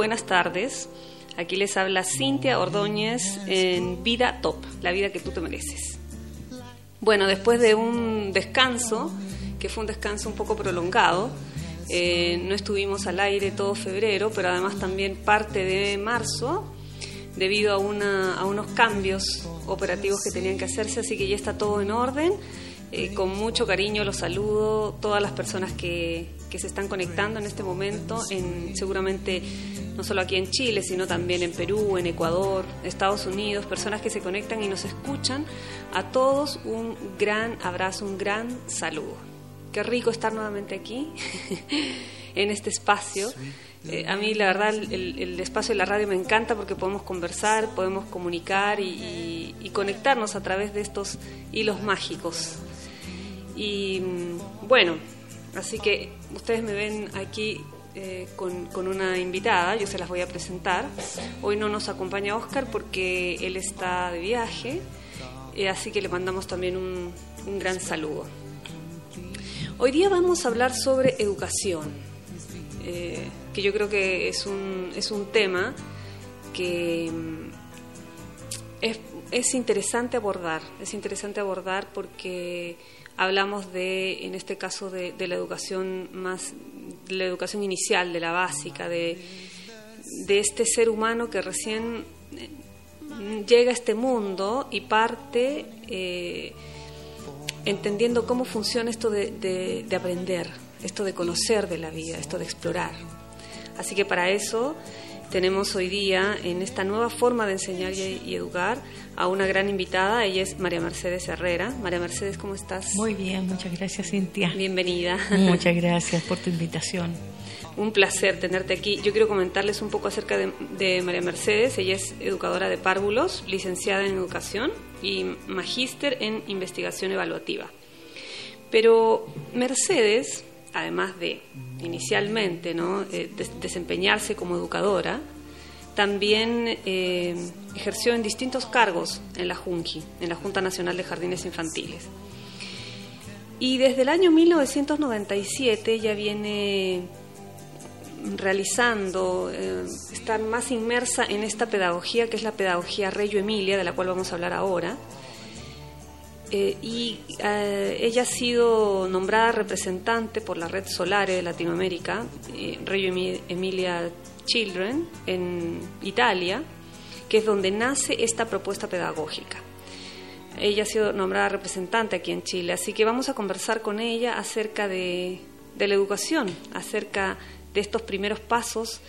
buenas tardes. Aquí les habla Cintia Ordóñez en Vida Top, la vida que tú te mereces. Bueno, después de un descanso, que fue un descanso un poco prolongado, eh, no estuvimos al aire todo febrero, pero además también parte de marzo, debido a, unos cambios operativos que tenían que hacerse, así que ya está todo en orden. Eh, con mucho cariño los saludo, todas las personas que, que se están conectando en este momento, en, seguramente no solo aquí en Chile, sino también en Perú, en Ecuador, Estados Unidos, personas que se conectan y nos escuchan. A todos un gran abrazo, un gran saludo. Qué rico estar nuevamente aquí, en este espacio. Eh, a mí la verdad el, el, espacio de la radio me encanta porque podemos conversar, podemos comunicar y, y, y conectarnos a través de estos hilos mágicos. Y mm, bueno, así que ustedes me ven aquí eh, con, con, una invitada, yo se las voy a presentar. Hoy no nos acompaña Oscar porque él está de viaje, eh, así que le mandamos también un, un, gran saludo. Hoy día vamos a hablar sobre educación, eh, que yo creo que es un, es un tema que mm, es, es interesante abordar, es interesante abordar porque hablamos de, en este caso, de, de, la educación más, la educación inicial, de la básica, de, de este ser humano que recién llega a este mundo y parte eh, entendiendo cómo funciona esto de, de, de aprender, esto de conocer de la vida, esto de explorar. Así que para eso tenemos hoy día en esta nueva forma de enseñar y, educar a una gran invitada. Ella es María Mercedes Herrera. María Mercedes, ¿cómo estás? Muy bien, muchas gracias, Cintia. Bienvenida. Muchas gracias por tu invitación. Un placer tenerte aquí. Yo quiero comentarles un poco acerca de, de María Mercedes. Ella es educadora de párvulos, licenciada en educación y magíster en investigación evaluativa. Pero Mercedes además de inicialmente ¿no? eh, des desempeñarse como educadora, también eh, ejerció en distintos cargos en la JUNJI, en la Junta Nacional de Jardines Infantiles. Y desde el año 1997 ella viene realizando, eh, está más inmersa en esta pedagogía que es la pedagogía Reyo Emilia, de la cual vamos a hablar ahora, eh, y ella ha sido nombrada representante por la Red Solare de Latinoamérica, Reggio Emilia Children, en Italia, que es donde nace esta propuesta pedagógica. Ella ha sido nombrada representante aquí en Chile, así que vamos a conversar con ella acerca de, de la educación, acerca de estos primeros pasos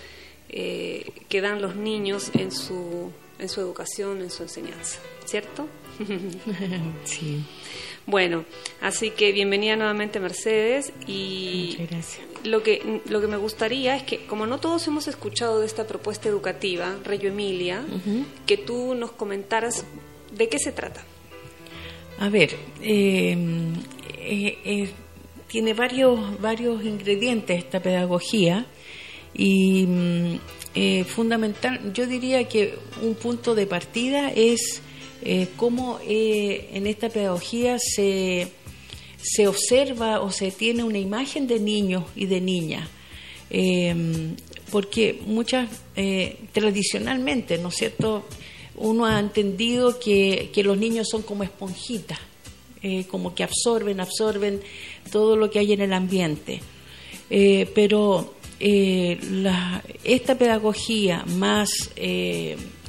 eh, que dan los niños en su, en su educación, en su enseñanza, ¿cierto? sí. Bueno, así que bienvenida nuevamente Mercedes y lo que lo que me gustaría es que como no todos hemos escuchado de esta propuesta educativa, Reyo Emilia, uh -huh. que tú nos comentaras de qué se trata. A ver, eh, eh, eh, tiene varios varios ingredientes esta pedagogía y mm, fundamental, yo diría que un punto de partida es eh, cómo eh, en esta pedagogía se, se, observa o se tiene una imagen de niños y de niñas. Eh, porque muchas, tradicionalmente, ¿no es cierto?, uno ha entendido que, que los niños son como esponjitas, como que absorben, absorben todo lo que hay en el ambiente. pero la, esta pedagogía más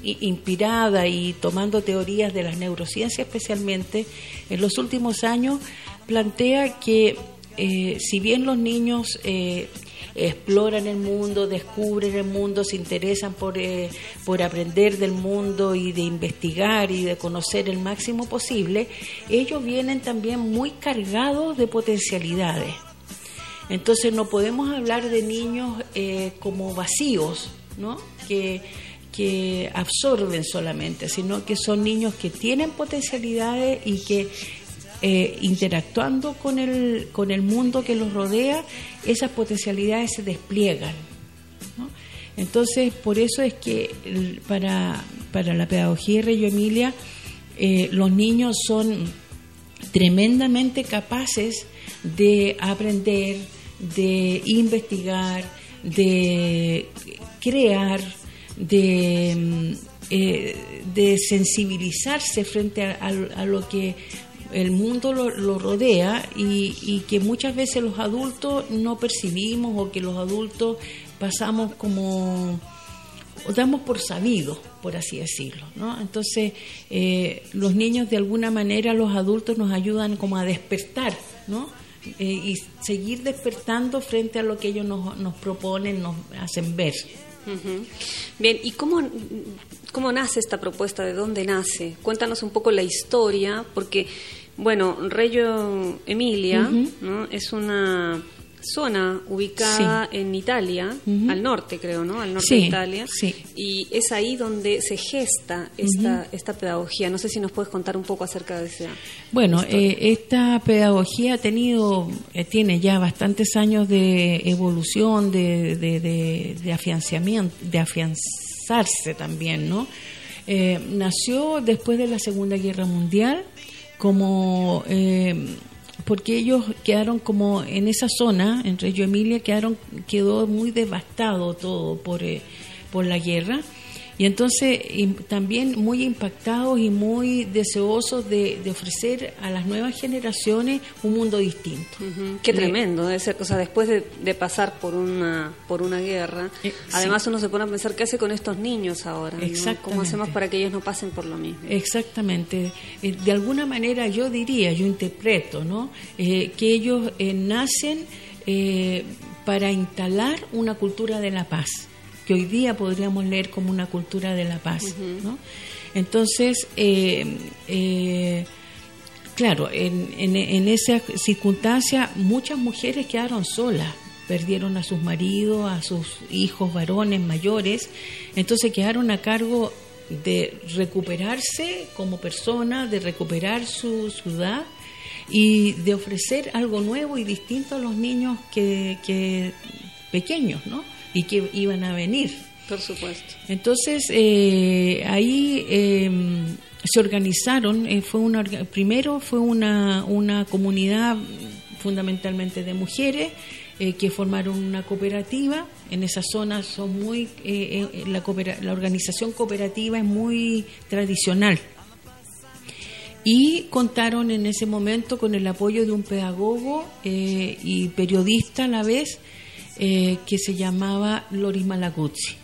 inspirada y tomando teorías de las neurociencias especialmente, en los últimos años plantea que eh, si bien los niños eh, exploran el mundo, descubren el mundo, se interesan por, eh, por aprender del mundo y de investigar y de conocer el máximo posible, ellos vienen también muy cargados de potencialidades. Entonces no podemos hablar de niños como vacíos, ¿no? Que, que absorben solamente, sino que son niños que tienen potencialidades y que eh, interactuando con el, con el mundo que los rodea, esas potencialidades se despliegan. Entonces, por eso es que para, para la pedagogía de Reyo Emilia, eh, los niños son tremendamente capaces de aprender, de investigar, de crear, de, mm, eh, de sensibilizarse frente a, lo que el mundo lo, rodea y, y, que muchas veces los adultos no percibimos o que los adultos pasamos como o damos por sabido, por así decirlo. ¿no? Entonces, eh, los niños de alguna manera, los adultos nos ayudan como a despertar, ¿no? Eh, y seguir despertando frente a lo que ellos nos, nos proponen, nos hacen ver. Bien, ¿y cómo, cómo nace esta propuesta? ¿De dónde nace? Cuéntanos un poco la historia, porque, bueno, Reyo Emilia ¿no? es una zona ubicada en Italia, al norte creo, ¿no? Al norte de Italia. Sí. Y es ahí donde se gesta esta, esta pedagogía. No sé si nos puedes contar un poco acerca de esa. Bueno, eh, esta pedagogía ha tenido, eh, tiene ya bastantes años de evolución, de, de, de, afianzamiento, de afianzarse también, ¿no? Eh, nació después de la Segunda Guerra Mundial como porque ellos quedaron como en esa zona, en Reggio Emilia, quedaron, quedó muy devastado todo por, eh, por la guerra y entonces también muy impactados y muy deseosos de, ofrecer a las nuevas generaciones un mundo distinto. Qué eh, tremendo, debe ser, o sea, después de, pasar por una por una guerra, eh, además uno se pone a pensar qué hace con estos niños ahora, ¿cómo hacemos para que ellos no pasen por lo mismo? Exactamente, eh, de alguna manera yo diría, yo interpreto, ¿no? que ellos nacen para instalar una cultura de la paz que hoy día podríamos leer como una cultura de la paz. ¿no? Entonces, eh, eh, claro, en, en, esa circunstancia muchas mujeres quedaron solas, perdieron a sus maridos, a sus hijos varones mayores, entonces quedaron a cargo de recuperarse como persona, de recuperar su ciudad y de ofrecer algo nuevo y distinto a los niños que, que pequeños, ¿no? Y que iban a venir. Por supuesto. Entonces, eh, ahí em, se organizaron, eh, fue una, primero fue una, una comunidad fundamentalmente de mujeres eh, que formaron una cooperativa. En esa zona son muy, la, la organización cooperativa es muy tradicional. Y contaron en ese momento con el apoyo de un pedagogo y periodista a la vez, eh, que se llamaba Loris Malaguzzi.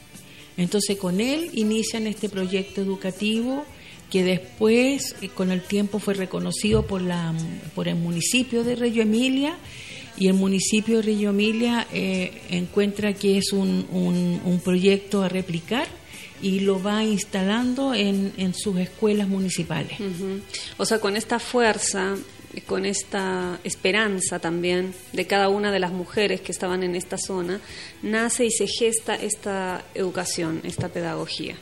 Entonces con él inician este proyecto educativo que después eh, con el tiempo fue reconocido por, la, por el municipio de Reggio Emilia y el municipio de Reggio Emilia eh, encuentra que es un, un, proyecto a replicar y lo va instalando en, en sus escuelas municipales. O sea, con esta fuerza con esta esperanza también de cada una de las mujeres que estaban en esta zona, nace y se gesta esta educación, esta pedagogía,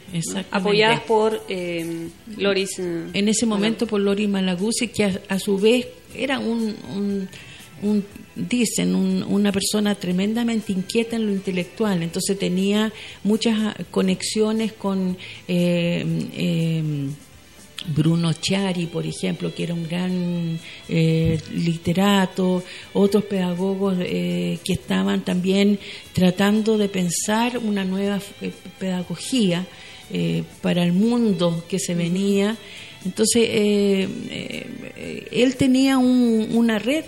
apoyadas por eh, Loris. Eh, en ese momento por Loris Malaguzzi, que a, su vez era un, dicen, una persona tremendamente inquieta en lo intelectual, entonces tenía muchas conexiones con... Eh, Bruno Chiari, por ejemplo, que era un gran eh, literato, otros pedagogos eh, que estaban también tratando de pensar una nueva eh, pedagogía para el mundo que se venía. Entonces, él tenía una red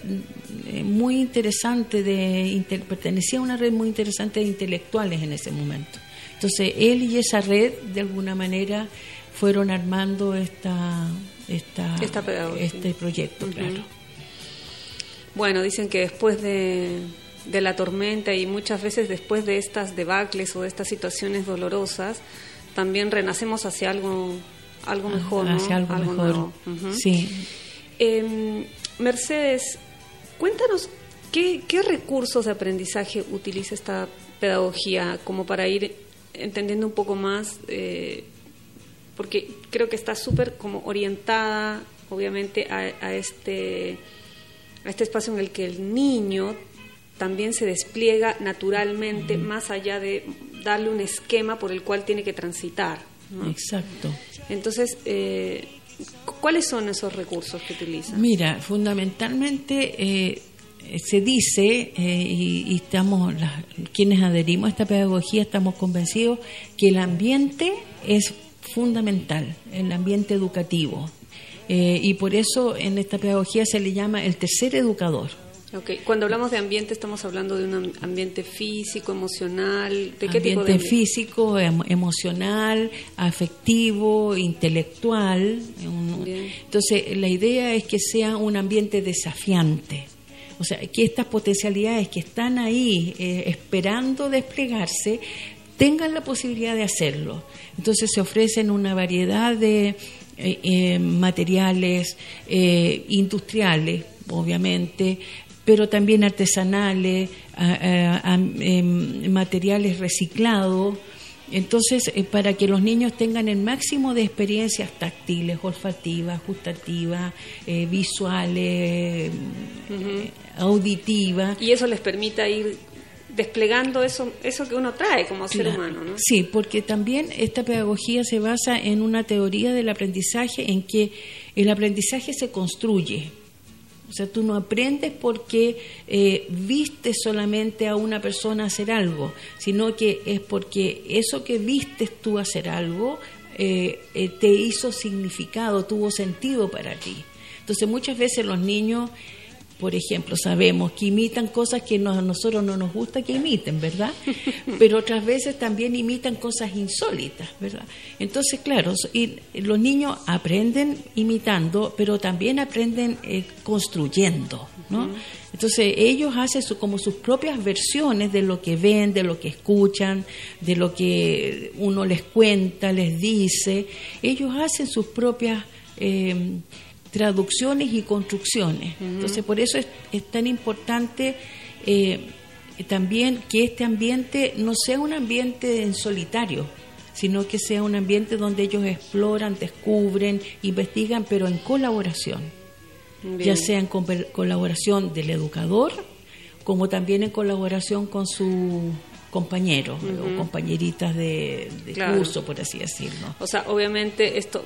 muy interesante, de pertenecía a una red muy interesante de intelectuales en ese momento. Entonces, él y esa red, de alguna manera, fueron armando esta, esta, este proyecto, claro. Bueno, dicen que después de, de la tormenta y muchas veces después de estas debacles o de estas situaciones dolorosas, también renacemos hacia algo, algo mejor, hacia algo, mejor. Sí. Em, Mercedes, cuéntanos qué, qué recursos de aprendizaje utiliza esta pedagogía como para ir entendiendo un poco más, eh, porque creo que está súper como orientada, obviamente, a, este, a este espacio en el que el niño también se despliega naturalmente, más allá de darle un esquema por el cual tiene que transitar. Exacto. Entonces, eh, ¿cuáles son esos recursos que utilizan? Mira, fundamentalmente eh, se dice, eh, y, estamos, quienes adherimos a esta pedagogía, estamos convencidos que el ambiente es fundamental, el ambiente educativo. y por eso en esta pedagogía se le llama el tercer educador Okay. Cuando hablamos de ambiente estamos hablando de un ambiente físico, emocional, ¿de qué tipo de ambiente? físico, emocional, afectivo, intelectual. Entonces, la idea es que sea un ambiente desafiante. O sea, que estas potencialidades que están ahí eh, esperando desplegarse tengan la posibilidad de hacerlo. Entonces se ofrecen una variedad de eh, eh, materiales industriales, obviamente, pero también artesanales, em, materiales reciclados. Entonces, eh, para que los niños tengan el máximo de experiencias táctiles, olfativas, gustativas, eh, visuales, eh, auditivas. Y eso les permita ir desplegando eso, eso que uno trae como ser humano. ¿no? Sí, porque también esta pedagogía se basa en una teoría del aprendizaje en que el aprendizaje se construye o sea, tú no aprendes porque eh, viste solamente a una persona hacer algo, sino que es porque eso que vistes tú hacer algo eh, eh, te hizo significado, tuvo sentido para ti. Entonces muchas veces los niños por ejemplo, sabemos que imitan cosas que a nosotros no nos gusta que imiten, ¿verdad? Pero otras veces también imitan cosas insólitas, ¿verdad? Entonces, claro, y los niños aprenden imitando, pero también aprenden eh, construyendo, ¿no? Entonces, ellos hacen como sus propias versiones de lo que ven, de lo que escuchan, de lo que uno les cuenta, les dice. Ellos hacen sus propias... Eh, traducciones y construcciones. Entonces, por eso es, tan importante eh, también que este ambiente no sea un ambiente en solitario, sino que sea un ambiente donde ellos exploran, descubren, investigan, pero en colaboración. Ya sea en colaboración del educador, como también en colaboración con su compañeros o compañeritas de, curso, por así decirlo. O sea, obviamente esto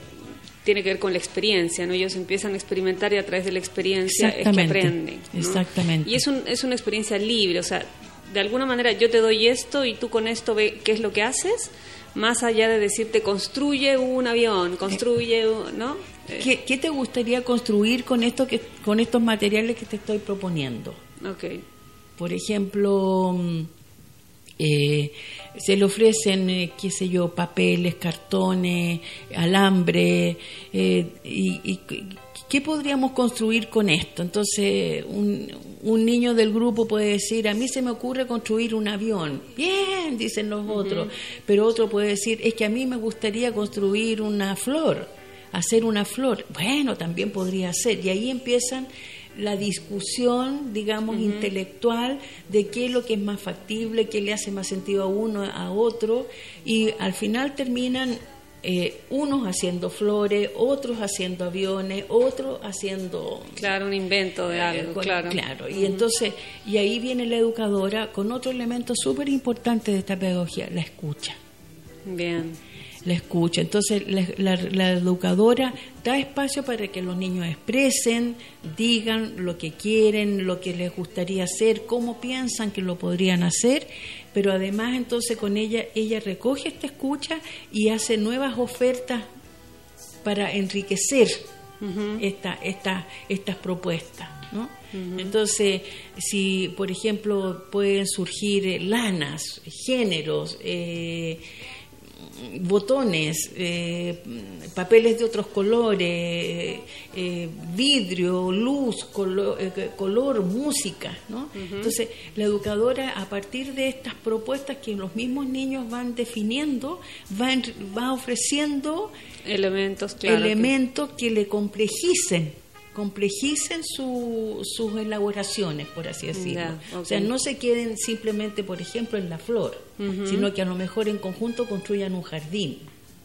tiene que ver con la experiencia, ¿no? Ellos empiezan a experimentar y a través de la experiencia es que aprenden. Exactamente. Y es, un, es una experiencia libre, o sea, de alguna manera yo te doy esto y tú con esto ve qué es lo que haces, más allá de decirte construye un avión, construye, un, ¿no? ¿Qué, ¿Qué, te gustaría construir con esto que con estos materiales que te estoy proponiendo? Okay. Por ejemplo, mm, eh, se le ofrecen, eh, qué sé yo, papeles, cartones, alambre, eh, y, ¿qué podríamos construir con esto? Entonces, un, un, niño del grupo puede decir, a mí se me ocurre construir un avión. Bien, dicen los otros, pero otro puede decir, es que a mí me gustaría construir una flor, hacer una flor. Bueno, también podría ser, y ahí empiezan la discusión, digamos, intelectual de qué es lo que es más factible, qué le hace más sentido a uno, a otro, y al final terminan eh, unos haciendo flores, otros haciendo aviones, otros haciendo... Claro, un invento de eh, algo, claro. Claro, y entonces, y ahí viene la educadora con otro elemento súper importante de esta pedagogía, la escucha. Bien la escucha. Entonces la, educadora da espacio para que los niños expresen, digan lo que quieren, lo que les gustaría hacer, cómo piensan que lo podrían hacer, pero además entonces con ella ella recoge esta escucha y hace nuevas ofertas para enriquecer esta, estas propuestas. ¿no? Entonces, si por ejemplo pueden surgir lanas, géneros, eh, botones, eh, papeles de otros colores, eh, vidrio, luz, eh, color, música. ¿no? Entonces, la educadora, a partir de estas propuestas que los mismos niños van definiendo, va, va ofreciendo elementos, elementos que... le complejicen complejicen sus elaboraciones, por así decirlo. O sea, no se queden simplemente, por ejemplo, en la flor, sino que a lo mejor en conjunto construyan un jardín.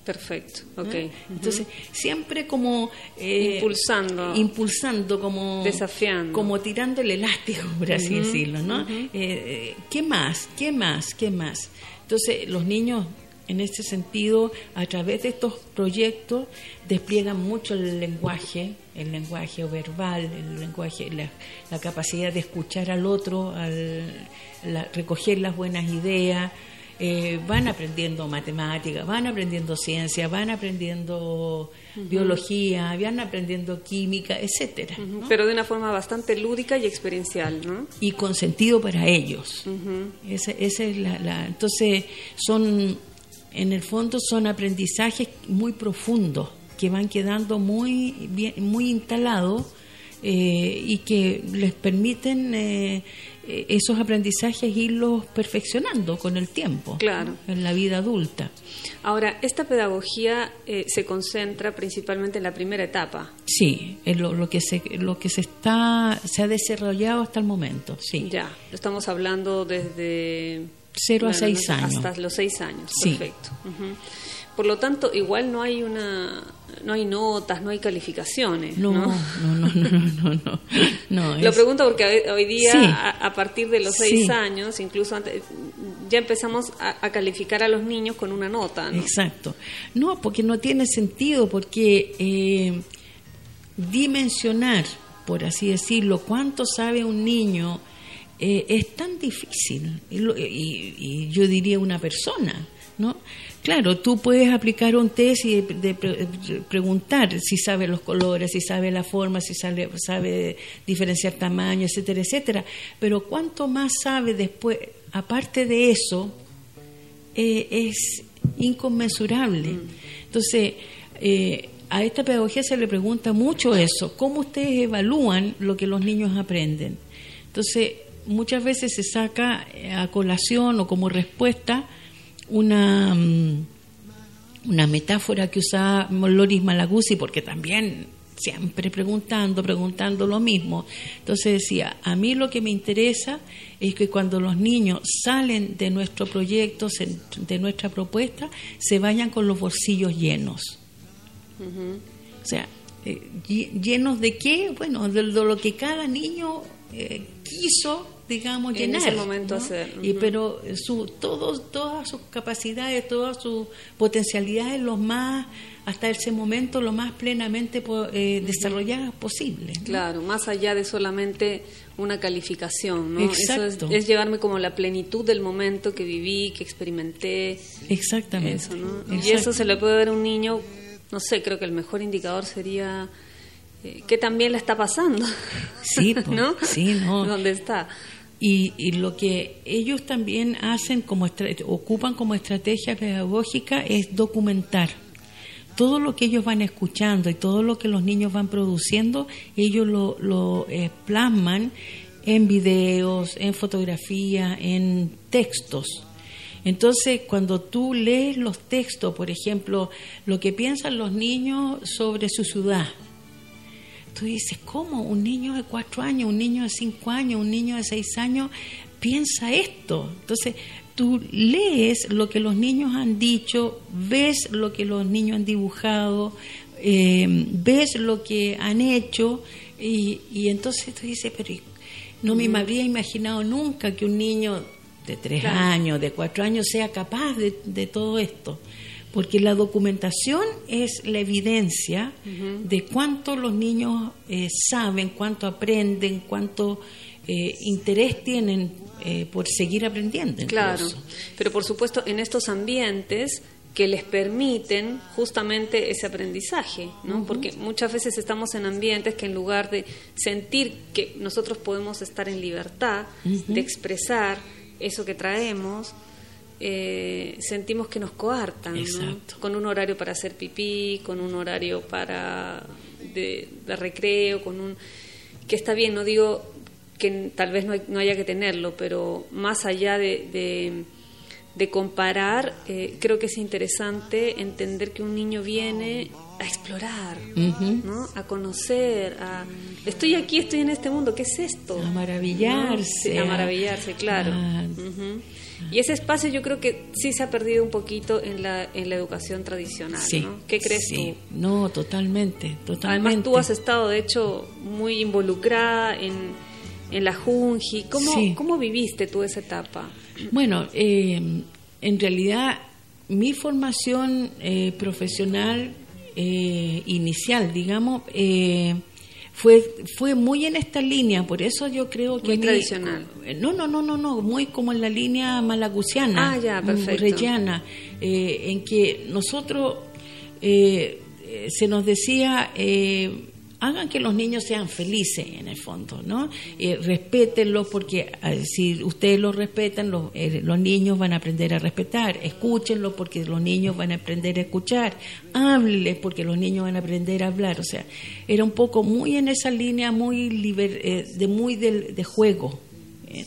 Perfecto, ok. Entonces, siempre como... Eh, impulsando. Impulsando, como... Desafiando. Como tirando el elástico, por así decirlo, ¿no? Eh, eh, ¿Qué más? ¿Qué más? ¿Qué más? Entonces, los niños en este sentido, a través de estos proyectos, despliegan mucho el lenguaje, el lenguaje verbal, el lenguaje, la, capacidad de escuchar al otro, al, recoger las buenas ideas, eh, van aprendiendo matemáticas, van aprendiendo ciencia, van aprendiendo biología, van aprendiendo química, etcétera. Pero de una forma bastante lúdica y experiencial, ¿no? Y con sentido para ellos. esa, esa, es la, la, entonces son en el fondo son aprendizajes muy profundos que van quedando muy bien, muy instalados eh, y que les permiten eh, esos aprendizajes irlos perfeccionando con el tiempo claro. en la vida adulta. Ahora, esta pedagogía eh, se concentra principalmente en la primera etapa. Sí, es lo, que se lo que se está se ha desarrollado hasta el momento. Sí. Ya, estamos hablando desde 0 a 6 años. Hasta los 6 años, perfecto. Por lo tanto, igual no hay una no hay notas, no hay calificaciones. No, no, no, no, no. no, Lo pregunto porque hoy día, a, partir de los 6 años, incluso antes, ya empezamos a, calificar a los niños con una nota. Exacto. No, porque no tiene sentido, porque eh, dimensionar, por así decirlo, cuánto sabe un niño eh, es tan difícil, y, yo diría una persona, ¿no? Claro, tú puedes aplicar un test y de, preguntar si sabe los colores, si sabe la forma, si sabe, sabe diferenciar tamaño, etcétera, etcétera. Pero cuánto más sabe después, aparte de eso, eh, es inconmensurable. Mm. Entonces, eh, a esta pedagogía se le pregunta mucho eso, cómo ustedes evalúan lo que los niños aprenden. Entonces, muchas veces se saca eh, a colación o como respuesta una, mm, una metáfora que usaba Loris Malaguzzi, porque también siempre preguntando, preguntando lo mismo. Entonces decía, a mí lo que me interesa es que cuando los niños salen de nuestro proyecto, de nuestra propuesta, se vayan con los bolsillos llenos. O sea, eh, llenos de qué? Bueno, de, lo que cada niño eh, quiso digamos, en llenar. ese momento hacer. y, pero su, todos, todas sus capacidades, todas sus potencialidades, los más, hasta ese momento, lo más plenamente eh, desarrolladas posible. Claro, más allá de solamente una calificación, ¿no? Exacto. Eso es, llevarme como la plenitud del momento que viví, que experimenté. Exactamente. Y eso se le puede dar a un niño, no sé, creo que el mejor indicador sería eh, que también le está pasando. Sí, ¿no? Sí, ¿no? ¿Dónde está? Y, lo que ellos también hacen como ocupan como estrategia pedagógica es documentar. Todo lo que ellos van escuchando y todo lo que los niños van produciendo ellos lo, lo eh, plasman en videos en fotografía en textos. Entonces, cuando tú lees los textos, por ejemplo, lo que piensan los niños sobre su ciudad, tú dices, ¿cómo un niño de cuatro años, un niño de cinco años, un niño de seis años piensa esto? Entonces, tú lees lo que los niños han dicho, ves lo que los niños han dibujado, eh, ves lo que han hecho y, y entonces tú dices, pero no me habría imaginado nunca que un niño de tres años, de cuatro años sea capaz de todo esto porque la documentación es la evidencia de cuánto los niños eh, saben, cuánto aprenden, cuánto eh, interés tienen eh, por seguir aprendiendo. Claro, pero por supuesto en estos ambientes que les permiten justamente ese aprendizaje, ¿no? Porque muchas veces estamos en ambientes que en lugar de sentir que nosotros podemos estar en libertad de expresar eso que traemos, eh, sentimos que nos coartan, con un horario para hacer pipí, con un horario para de, recreo, con un que está bien, no digo que tal vez no, haya que tenerlo, pero más allá de, de comparar, eh, creo que es interesante entender que un niño viene a explorar, ¿no? a conocer, a estoy aquí, estoy en este mundo, ¿qué es esto? A maravillarse. a maravillarse, claro. Y ese espacio yo creo que sí se ha perdido un poquito en la, en la educación tradicional. ¿no? ¿Qué crees tú? No, totalmente, totalmente. Además tú has estado, de hecho, muy involucrada en, en la Junji. ¿Cómo, ¿Cómo viviste tú esa etapa? Bueno, eh, en realidad mi formación eh, profesional eh, inicial, digamos, fue fue muy en esta línea, por eso yo creo que muy tradicional. No, no, no, no, no, muy como en la línea malaguciana, ah, ya, en que nosotros se nos decía hagan que los niños sean felices en el fondo, ¿no? Eh, porque eh, si ustedes los respetan, los, eh, los, niños van a aprender a respetar. Escúchenlos porque los niños van a aprender a escuchar. Háblenles porque los niños van a aprender a hablar. O sea, era un poco muy en esa línea, muy liber, de muy de, juego.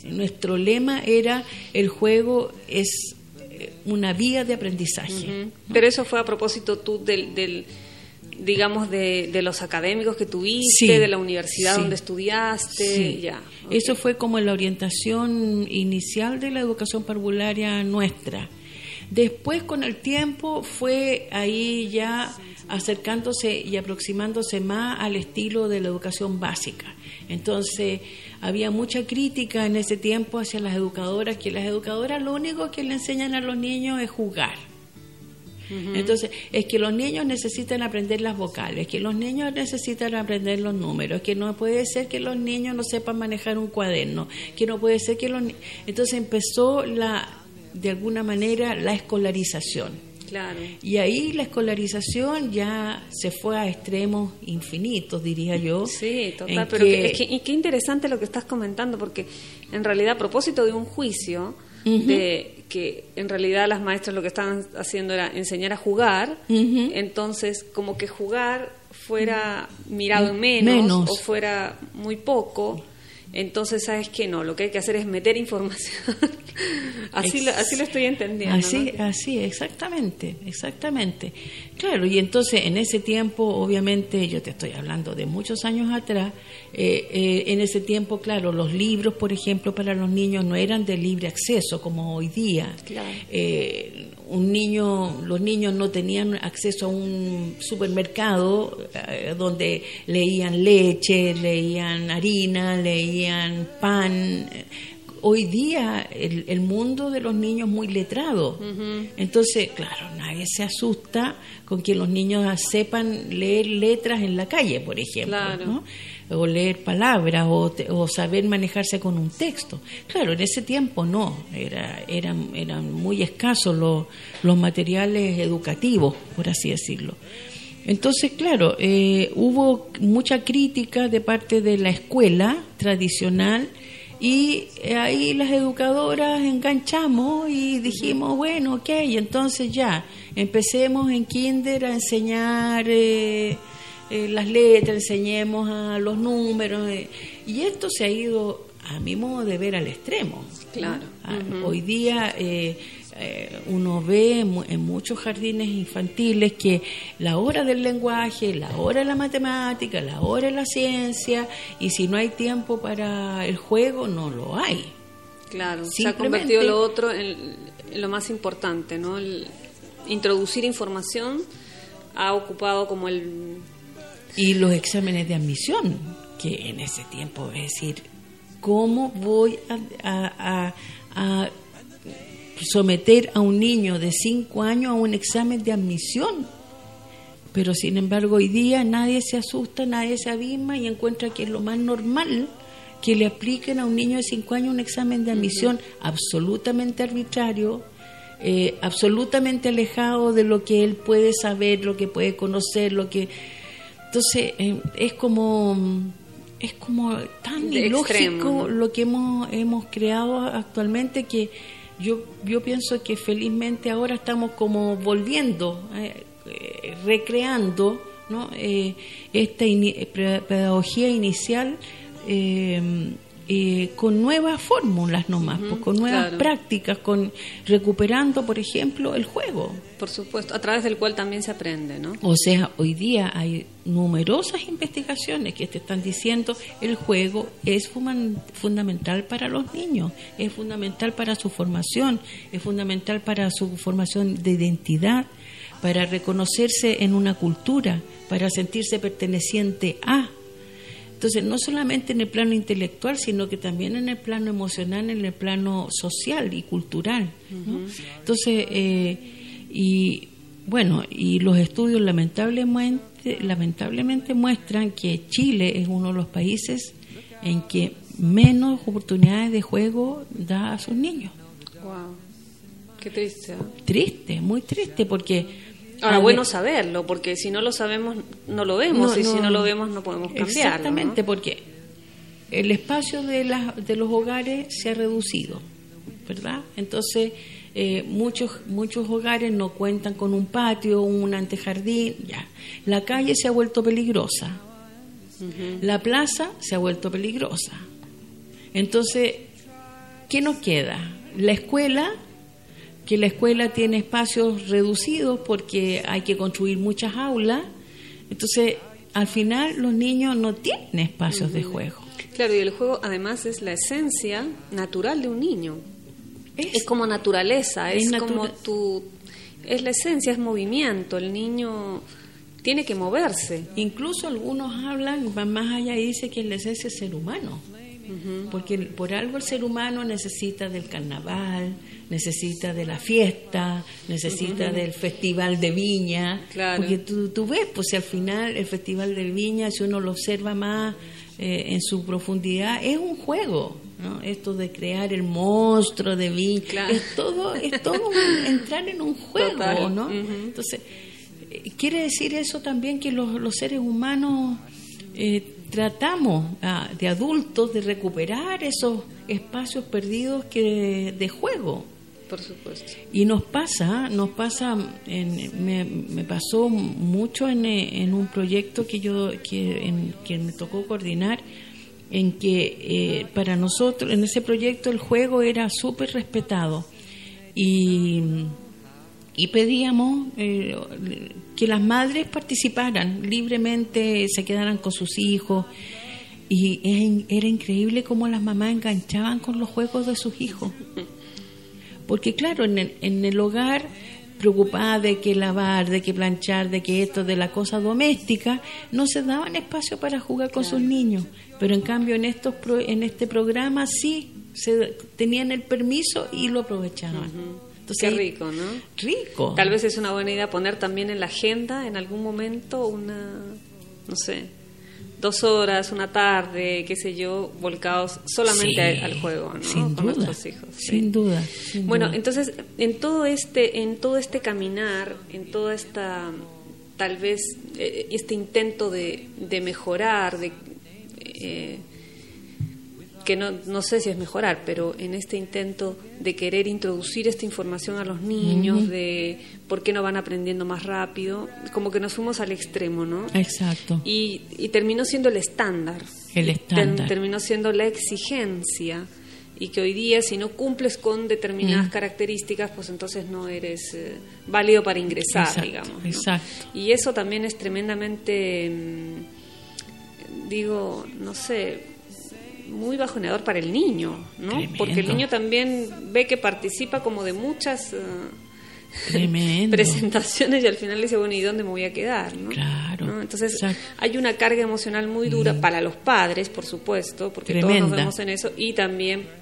nuestro lema era el juego es una vía de aprendizaje. Pero eso fue a propósito tú del digamos, de, de, los académicos que tuviste, de la universidad donde estudiaste, ya. Eso fue como la orientación inicial de la educación parvularia nuestra. Después, con el tiempo, fue ahí ya acercándose y aproximándose más al estilo de la educación básica. Entonces, había mucha crítica en ese tiempo hacia las educadoras, que las educadoras lo único que le enseñan a los niños es jugar entonces, es que los niños necesitan aprender las vocales, que los niños necesitan aprender los números, que no puede ser que los niños no sepan manejar un cuaderno, que no puede ser que los entonces empezó la de alguna manera la escolarización. Claro. Y ahí la escolarización ya se fue a extremos infinitos, diría yo. Sí, total. Pero y qué interesante lo que estás comentando, porque en realidad a propósito de un juicio, de que en realidad las maestras lo que estaban haciendo era enseñar a jugar, entonces como que jugar fuera mirado en menos, o fuera muy poco, entonces, ¿sabes qué? No, lo que hay que hacer es meter información. así, lo, así lo estoy entendiendo. Así, así, exactamente, exactamente. Claro, y entonces en ese tiempo, obviamente, yo te estoy hablando de muchos años atrás, eh, eh, en ese tiempo, claro, los libros, por ejemplo, para los niños no eran de libre acceso como hoy día. Claro. Eh, un niño, los niños no tenían acceso a un supermercado donde leían leche, leían harina, leían pan hoy día el, mundo de los niños es muy letrado. Entonces, claro, nadie se asusta con que los niños sepan leer letras en la calle, por ejemplo. O leer palabras o, saber manejarse con un texto. Claro, en ese tiempo no, era, eran, eran muy escasos los, los materiales educativos, por así decirlo. Entonces, claro, eh, hubo mucha crítica de parte de la escuela tradicional y ahí las educadoras enganchamos y dijimos, bueno, ok, entonces ya, empecemos en kinder a enseñar eh, eh, las letras, enseñemos a los números. Eh, y esto se ha ido, a mi modo de ver, al extremo. Claro. Ah, hoy día eh, uno ve en, muchos jardines infantiles que la hora del lenguaje, la hora de la matemática, la hora de la ciencia, y si no hay tiempo para el juego, no lo hay. Claro, se ha convertido lo otro en, lo más importante, ¿no? introducir información ha ocupado como el... Y los exámenes de admisión, que en ese tiempo, es decir, ¿cómo voy a someter a un niño de 5 años a un examen de admisión. Pero sin embargo hoy día nadie se asusta, nadie se abisma y encuentra que es lo más normal que le apliquen a un niño de 5 años un examen de admisión absolutamente arbitrario, eh, absolutamente alejado de lo que él puede saber, lo que puede conocer, lo que... Entonces eh, es como es como tan ilógico lo que hemos, hemos creado actualmente que yo, yo pienso que felizmente ahora estamos como volviendo, eh, eh, recreando ¿no? Eh, esta pedagogía inicial eh, con nuevas fórmulas nomás, pues, con nuevas prácticas, con recuperando, por ejemplo, el juego. Por supuesto, a través del cual también se aprende, ¿no? O sea, hoy día hay numerosas investigaciones que te están diciendo el juego es fundamental para los niños, es fundamental para su formación, es fundamental para su formación de identidad, para reconocerse en una cultura, para sentirse perteneciente a. Entonces, no solamente en el plano intelectual, sino que también en el plano emocional, en el plano social y cultural. Entonces, eh, y bueno, y los estudios lamentablemente, lamentablemente muestran que Chile es uno de los países en que menos oportunidades de juego da a sus niños. Wow. Qué triste. ¿eh? Triste, muy triste, porque Ahora, bueno saberlo, porque si no lo sabemos, no lo vemos, y si no lo vemos, no podemos cambiarlo. Exactamente, porque el espacio de, de los hogares se ha reducido, ¿verdad? Entonces, eh, muchos, muchos hogares no cuentan con un patio, un antejardín, ya. La calle se ha vuelto peligrosa, la plaza se ha vuelto peligrosa. Entonces, ¿qué nos queda? La escuela que la escuela tiene espacios reducidos porque hay que construir muchas aulas. Entonces, al final los niños no tienen espacios de juego. Claro, y el juego además es la esencia natural de un niño. Es, como naturaleza, es, como tu... Es la esencia, es movimiento. El niño tiene que moverse. Incluso algunos hablan, van más allá y dicen que la esencia es ser humano. Porque por algo el ser humano necesita del carnaval, necesita de la fiesta, necesita del festival de viña, porque tú, tú, ves, pues si al final el festival de viña, si uno lo observa más eh, en su profundidad, es un juego, ¿no? Esto de crear el monstruo de viña, es todo, es todo entrar en un juego, ¿no? Entonces, eh, quiere decir eso también que los, los seres humanos eh, tratamos ah, de adultos de recuperar esos espacios perdidos que de juego. Por supuesto. Y nos pasa, nos pasa, me, me, pasó mucho en, en, un proyecto que yo, que, en, que me tocó coordinar, en que eh, para nosotros, en ese proyecto el juego era súper respetado y, y pedíamos eh, que las madres participaran libremente, se quedaran con sus hijos. Y era increíble cómo las mamás enganchaban con los juegos de sus hijos. Porque claro, en el, en el hogar preocupada de que lavar, de que planchar, de que esto, de la cosa doméstica, no se daban espacio para jugar con sus niños. Pero en cambio en estos en este programa sí se tenían el permiso y lo aprovechaban. Qué rico, ¿no? Rico. Tal vez es una buena idea poner también en la agenda en algún momento una, no sé, dos horas, una tarde, qué sé yo, volcados solamente al juego, ¿no? Sin Con duda, nuestros hijos. Sin duda. bueno, entonces en todo este, en todo este caminar, en toda esta, tal vez eh, este intento de, de mejorar, de eh, que no, no, sé si es mejorar, pero en este intento de querer introducir esta información a los niños, de por qué no van aprendiendo más rápido, como que nos fuimos al extremo, ¿no? Exacto. Y, y terminó siendo el estándar. El estándar. terminó siendo la exigencia. Y que hoy día, si no cumples con determinadas mm. características, pues entonces no eres eh, válido para ingresar, digamos. Exacto. Y eso también es tremendamente, mm, digo, no sé, muy bajoneador para el niño, ¿no? Porque el niño también ve que participa como de muchas eh, presentaciones y al final dice, bueno, ¿y dónde me voy a quedar? ¿no? Claro. Entonces hay una carga emocional muy dura mm. para los padres, por supuesto, porque todos nos vemos en eso, y también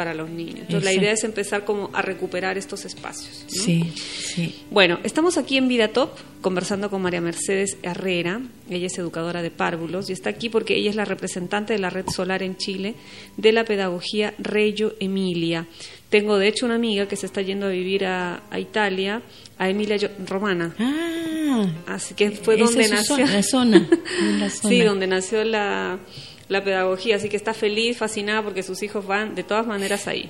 para los niños. Entonces la idea es empezar como a recuperar estos espacios. Sí, sí. Bueno, estamos aquí en Vida Top conversando con María Mercedes Herrera. Ella es educadora de párvulos y está aquí porque ella es la representante de la Red Solar en Chile de la pedagogía Reggio Emilia. Tengo de hecho una amiga que se está yendo a vivir a, Italia, a Emilia Romana. Ah, así que fue donde nació. la zona. sí, donde nació la la pedagogía, así que está feliz, fascinada porque sus hijos van de todas maneras ahí.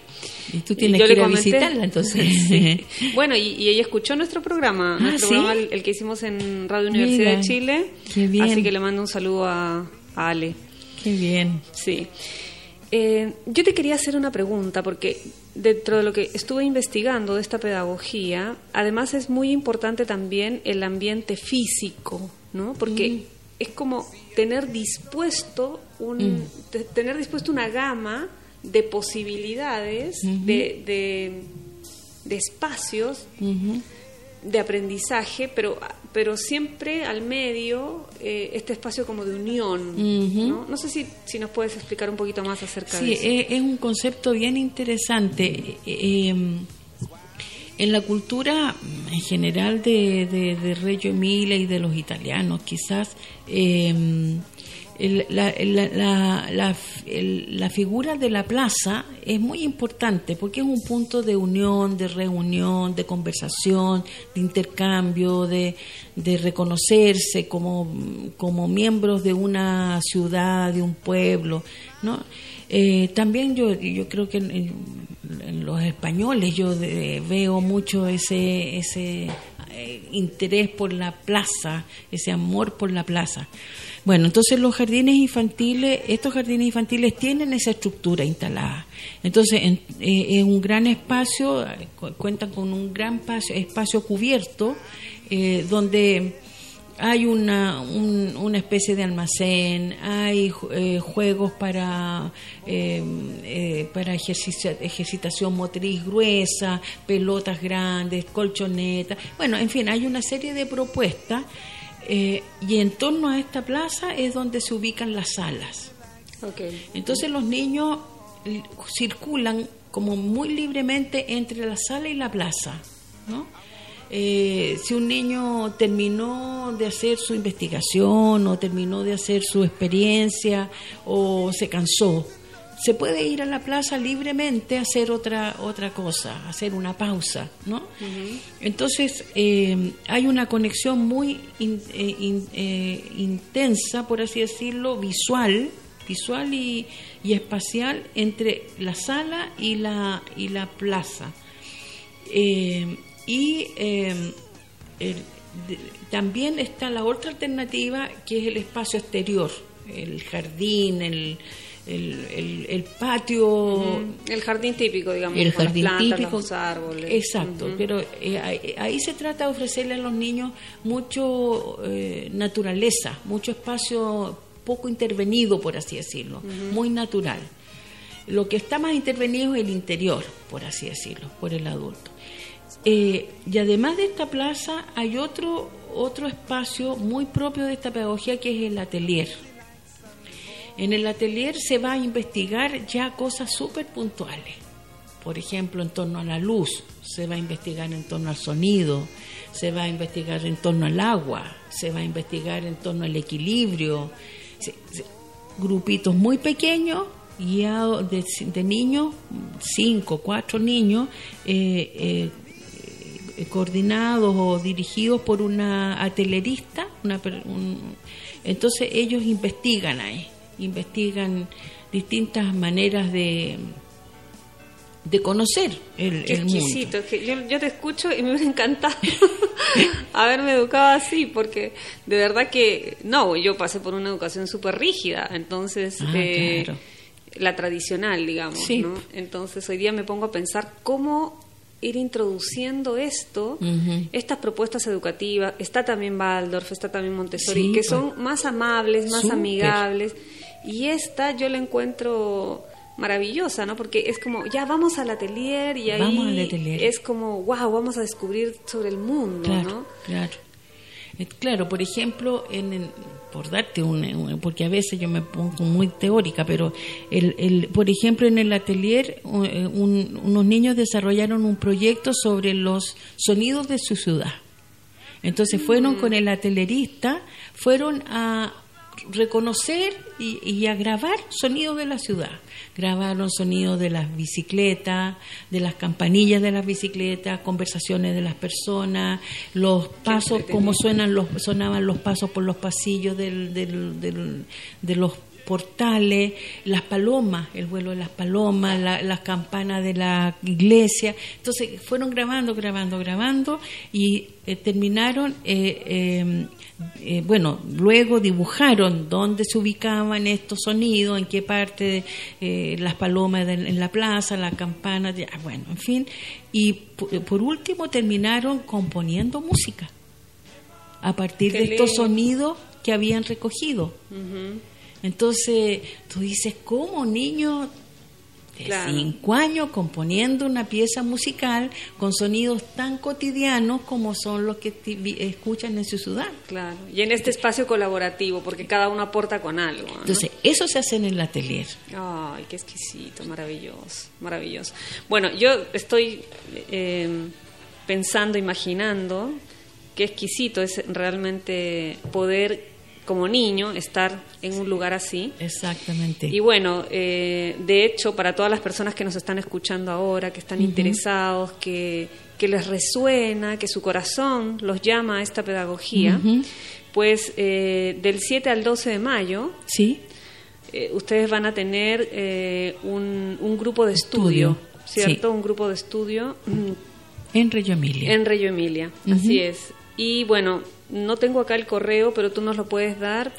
Y tú tienes que ir a visitarla entonces. Bueno, y, ella escuchó nuestro programa, ah, nuestro programa el, que hicimos en Radio Universidad de Chile. Qué bien. Así que le mando un saludo a, Ale. Qué bien. Sí. Eh, yo te quería hacer una pregunta, porque dentro de lo que estuve investigando de esta pedagogía, además es muy importante también el ambiente físico, ¿no? Porque mm. es como tener dispuesto un, mm. tener dispuesto una gama de posibilidades, de, de, espacios de aprendizaje, pero pero siempre al medio eh, este espacio como de unión. ¿no? ¿no? sé si, si nos puedes explicar un poquito más acerca de eso. Sí, es, un concepto bien interesante. Eh, em, en la cultura en general de, de, de Reggio Emilia y de los italianos, quizás, eh, la, la, la, figura de la plaza es muy importante porque es un punto de unión, de reunión, de conversación, de intercambio, de, de reconocerse como, como miembros de una ciudad, de un pueblo, ¿no? Eh, también yo, yo creo que los españoles yo veo mucho ese, ese eh, interés por la plaza, ese amor por la plaza. Bueno, entonces los jardines infantiles, estos jardines infantiles tienen esa estructura instalada. Entonces, en, eh, un gran espacio, cuentan con un gran espacio, espacio cubierto, eh, donde hay una, una especie de almacén, hay eh, juegos para, para ejercitación motriz gruesa, pelotas grandes, colchonetas, bueno, en fin, hay una serie de propuestas eh, y en torno a esta plaza es donde se ubican las salas. Entonces los niños circulan como muy libremente entre la sala y la plaza. Eh, si un niño terminó de hacer su investigación o terminó de hacer su experiencia o se cansó, se puede ir a la plaza libremente a hacer otra otra cosa, hacer una pausa, ¿no? Entonces eh, hay una conexión muy eh, eh, intensa, por así decirlo, visual, visual y, espacial entre la sala y la y la plaza y también está la otra alternativa que es el espacio exterior, el jardín, el el, el, patio. El jardín típico, digamos. El jardín típico. Los árboles. Exacto, pero eh, ahí, se trata de ofrecerle a los niños mucho eh, naturaleza, mucho espacio poco intervenido, por así decirlo, muy natural. Lo que está más intervenido es el interior, por así decirlo, por el adulto. Eh, y además de esta plaza hay otro, otro espacio muy propio de esta pedagogía que es el atelier en el atelier se va a investigar ya cosas súper puntuales. Por ejemplo, en torno a la luz, se va a investigar en torno al sonido, se va a investigar en torno al agua, se va a investigar en torno al equilibrio. grupitos muy pequeños, guiados de, niños, cinco, cuatro niños, eh, eh, coordinados o dirigidos por una atelierista. Una, entonces ellos investigan ahí investigan distintas maneras de, de conocer el, Qué exquisito. Que yo, yo, te escucho y me hubiera encantado haberme educado así, porque de verdad que no, yo pasé por una educación súper rígida, entonces ah, eh, la tradicional, digamos. ¿no? Entonces hoy día me pongo a pensar cómo ir introduciendo esto, estas propuestas educativas, está también Waldorf, está también Montessori, que son pues. más amables, más amigables y esta yo la encuentro maravillosa, ¿no? Porque es como, ya vamos al atelier y ahí es como, wow, vamos a descubrir sobre el mundo, ¿no? Claro. Eh, claro, por ejemplo, en, por darte un, porque a veces yo me pongo muy teórica, pero el, el, por ejemplo en el atelier eh, unos niños desarrollaron un proyecto sobre los sonidos de su ciudad. Entonces fueron mm. con el atelierista, fueron a, reconocer y, a grabar sonidos de la ciudad. Grabaron sonidos de las bicicletas, de las campanillas de las bicicletas, conversaciones de las personas, los pasos, cómo suenan los, sonaban los pasos por los pasillos del, del, de los portales, las palomas, el vuelo de las palomas, las campanas de la iglesia. Entonces fueron grabando, grabando, grabando y eh, terminaron, eh, eh, bueno, luego dibujaron dónde se ubicaban estos sonidos, en qué parte, las palomas en la plaza, la campana, bueno, en fin. Y por último terminaron componiendo música a partir de estos sonidos que habían recogido. Entonces, tú dices, ¿cómo niño de cinco años componiendo una pieza musical con sonidos tan cotidianos como son los que escuchan en su ciudad? Claro, y en este espacio colaborativo, porque cada uno aporta con algo. Entonces, eso se hace en el atelier. Ay, qué exquisito, maravilloso, maravilloso. Bueno, yo estoy eh, pensando, imaginando qué exquisito es realmente poder como niño estar en un lugar así. Exactamente. Y bueno, eh, de hecho, para todas las personas que nos están escuchando ahora, que están interesados, que, les resuena, que su corazón los llama a esta pedagogía, pues eh, del 7 al 12 de mayo, ¿Sí? Eh, ustedes van a tener un, un, grupo de estudio, ¿cierto? Un grupo de estudio. En Reggio Emilia. En Reggio Emilia, así es. Y bueno, no tengo acá el correo, pero tú nos lo puedes dar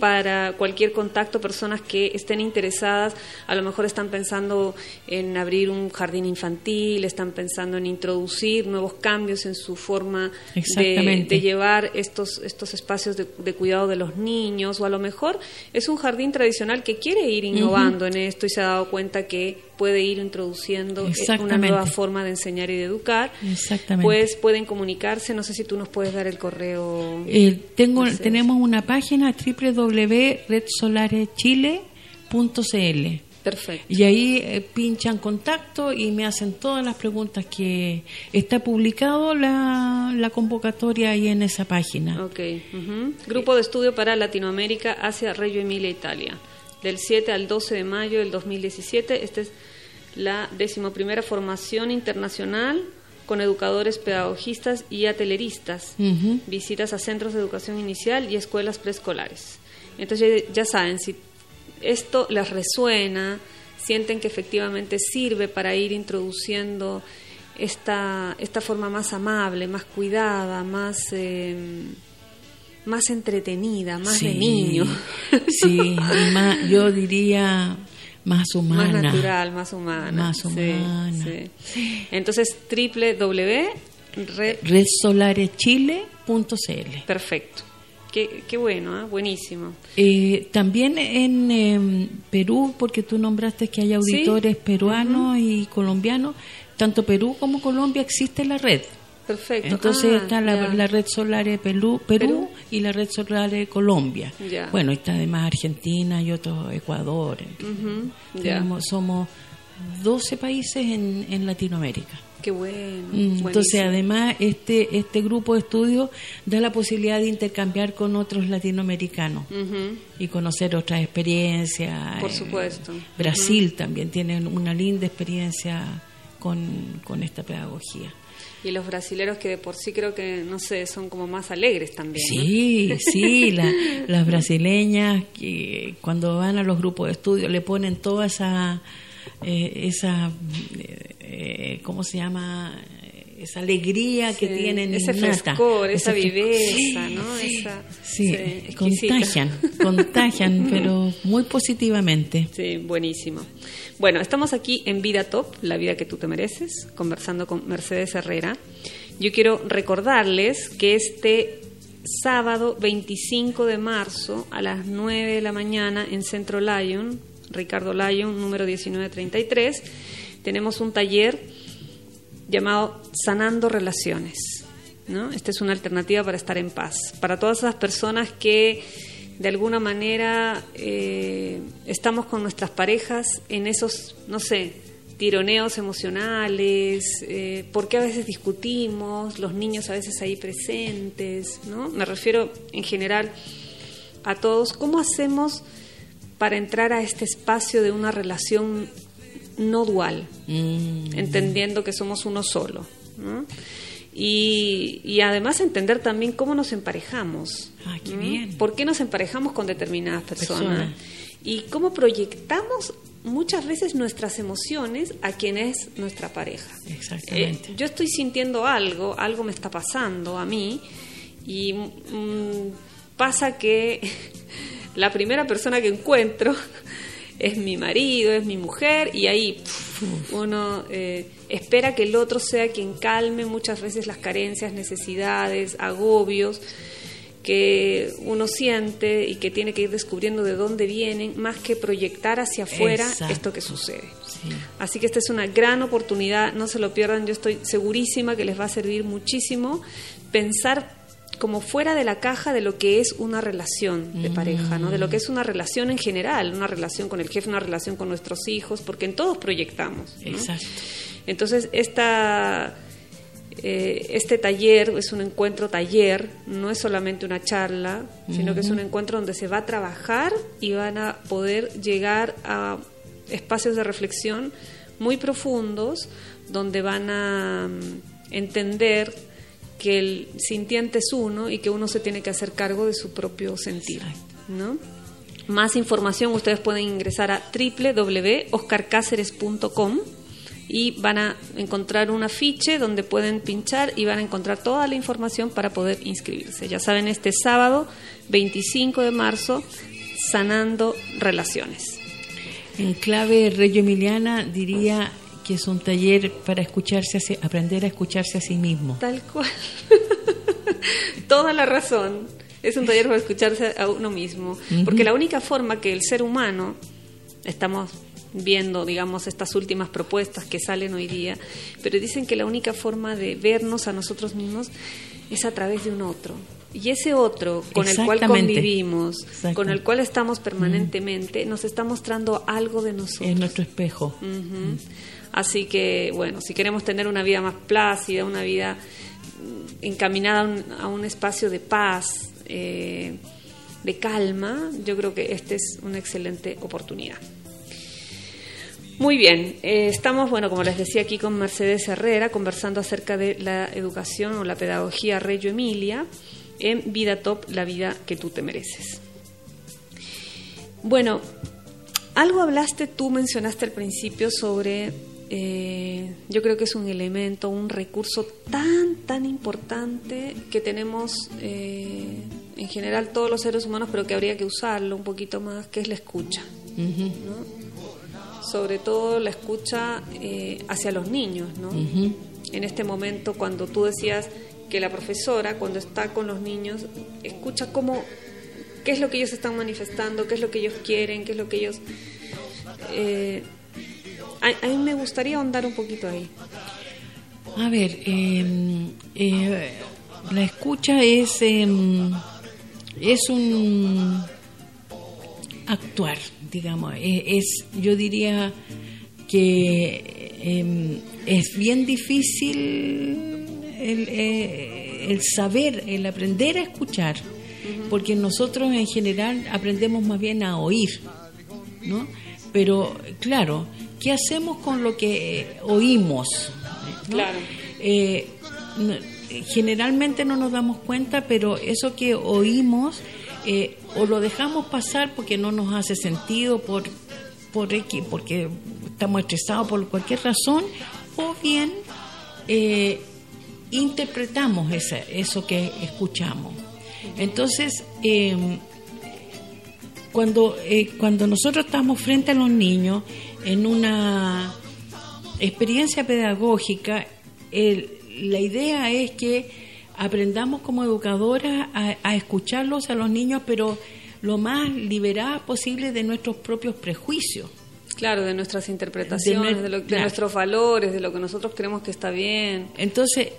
para cualquier contacto, personas que estén interesadas, a lo mejor están pensando en abrir un jardín infantil, están pensando en introducir nuevos cambios en su forma de, llevar estos, estos espacios de, cuidado de los niños, o a lo mejor es un jardín tradicional que quiere ir innovando en esto y se ha dado cuenta que puede ir introduciendo eh, una nueva forma de enseñar y de educar. Exactamente. Pues pueden comunicarse, no sé si tú nos puedes dar el correo eh, tengo, tenemos una página www.redsolarechile.cl. Perfecto. Y ahí eh, pinchan contacto y me hacen todas las preguntas que está publicado la, la convocatoria ahí en esa página. Ok. Grupo de estudio para Latinoamérica, Asia, Reggio Emilia, Italia. Del 7 al 12 de mayo del 2017. Esta es la decimoprimera formación internacional con educadores pedagogistas y ateleristas, visitas a centros de educación inicial y escuelas preescolares. Entonces ya, saben, si esto les resuena, sienten que efectivamente sirve para ir introduciendo esta, esta forma más amable, más cuidada, más, em, más entretenida, más de niño. Sí, yo diría más humana. Más natural, más humana. Más humana. Entonces, www.redsolarechile.cl. Perfecto. Qué, qué bueno, ¿eh? buenísimo. Eh, también en em, Perú, porque tú nombraste que hay auditores peruanos y colombianos, tanto Perú como Colombia existe la red. Perfecto. Entonces ah, está la, red solar de Perú, Perú, y la red solar de Colombia. Bueno, está además Argentina y otro Ecuador. somos 12 países en, en Latinoamérica. Qué bueno. Mm, entonces, además, este, este grupo de estudios da la posibilidad de intercambiar con otros latinoamericanos y conocer otras experiencias. Por supuesto. Brasil también tiene una linda experiencia con, con esta pedagogía y los brasileros que de por sí creo que, no sé, son como más alegres también. Sí, sí, las brasileñas que cuando van a los grupos de estudio le ponen toda esa, eh, esa eh, ¿cómo se llama? esa alegría que tienen ese frescor, esa viveza, ¿no? Sí, contagian, contagian, pero muy positivamente. Sí, buenísimo. Bueno, estamos aquí en Vida Top, la vida que tú te mereces, conversando con Mercedes Herrera. Yo quiero recordarles que este sábado 25 de marzo a las 9 de la mañana en Centro Lyon, Ricardo Lyon, número 1933, tenemos un taller llamado Sanando Relaciones. ¿no? Esta es una alternativa para estar en paz. Para todas esas personas que de alguna manera eh, estamos con nuestras parejas en esos, no sé, tironeos emocionales, eh, porque a veces discutimos, los niños a veces ahí presentes, ¿no? Me refiero en general a todos. ¿Cómo hacemos para entrar a este espacio de una relación no dual, mm. entendiendo que somos uno solo. Y, además entender también cómo nos emparejamos. Ah, qué bien. ¿Por qué nos emparejamos con determinadas personas? y cómo proyectamos muchas veces nuestras emociones a quien es nuestra pareja. Exactamente. Eh, yo estoy sintiendo algo, algo me está pasando a mí y mm, pasa que la primera persona que encuentro es mi marido, es mi mujer y ahí uno eh, espera que el otro sea quien calme muchas veces las carencias, necesidades, agobios que uno siente y que tiene que ir descubriendo de dónde vienen, más que proyectar hacia afuera esto que sucede. Así que esta es una gran oportunidad, no se lo pierdan, yo estoy segurísima que les va a servir muchísimo pensar como fuera de la caja de lo que es una relación de pareja, ¿no? De lo que es una relación en general, una relación con el jefe, una relación con nuestros hijos, porque en todos proyectamos. Exacto. Entonces, esta eh, este taller es un encuentro taller, no es solamente una charla, sino que es un encuentro donde se va a trabajar y van a poder llegar a espacios de reflexión muy profundos, donde van a mm, entender que el sintiente es uno y que uno se tiene que hacer cargo de su propio sentir. ¿no? Más información ustedes pueden ingresar a www.oscarcáceres.com y van a encontrar un afiche donde pueden pinchar y van a encontrar toda la información para poder inscribirse. Ya saben, este sábado 25 de marzo, sanando relaciones. En clave Reggio Emiliana diría que es un taller para escucharse, aprender a escucharse a sí mismo. Tal cual. Toda la razón. Es un taller para escucharse a uno mismo. Porque la única forma que el ser humano, estamos viendo, digamos, estas últimas propuestas que salen hoy día, pero dicen que la única forma de vernos a nosotros mismos es a través de un otro. Y ese otro con el cual convivimos, con el cual estamos permanentemente, nos está mostrando algo de nosotros. Es nuestro espejo. Así que, bueno, si queremos tener una vida más plácida, una vida encaminada a un, espacio de paz, eh, de calma, yo creo que esta es una excelente oportunidad. Muy bien, eh, estamos, bueno, como les decía aquí con Mercedes Herrera, conversando acerca de la educación o la pedagogía Reggio Emilia en Vida Top, la vida que tú te mereces. Bueno, algo hablaste, tú mencionaste al principio sobre, eh, yo creo que es un elemento, un recurso tan, tan importante que tenemos eh, en general todos los seres humanos, pero que habría que usarlo un poquito más, que es la escucha. ¿no? sobre todo la escucha eh, hacia los niños, ¿no? En este momento, cuando tú decías que la profesora, cuando está con los niños, escucha cómo, qué es lo que ellos están manifestando, qué es lo que ellos quieren, qué es lo que ellos... Eh, a, mí me gustaría ahondar un poquito ahí. A ver, em, eh, la escucha es, em, es un actuar digamos, e, es, yo diría que em, es bien difícil el, eh, el, saber, el aprender a escuchar, porque nosotros en general aprendemos más bien a oír, ¿no? Pero claro, ¿qué hacemos con lo que oímos? Claro. Eh, generalmente no nos damos cuenta, pero eso que oímos eh, o lo dejamos pasar porque no nos hace sentido por, por X, porque estamos estresados por cualquier razón, o bien eh, interpretamos esa, eso que escuchamos. Entonces, cuando, eh, cuando nosotros estamos frente a los niños en una experiencia pedagógica, la idea es que aprendamos como educadoras a, escucharlos a los niños, pero lo más liberadas posible de nuestros propios prejuicios. Claro, de nuestras interpretaciones, de, nuestros valores, de lo que nosotros creemos que está bien. Entonces,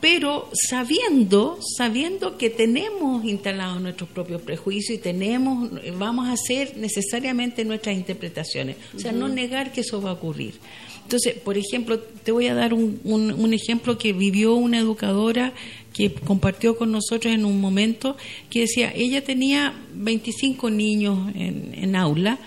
pero sabiendo, sabiendo que tenemos instalados nuestros propios prejuicios y tenemos, vamos a hacer necesariamente nuestras interpretaciones. O sea, no negar que eso va a ocurrir. Entonces, por ejemplo, te voy a dar un, un, ejemplo que vivió una educadora que compartió con nosotros en un momento, que decía, ella tenía 25 niños en, aula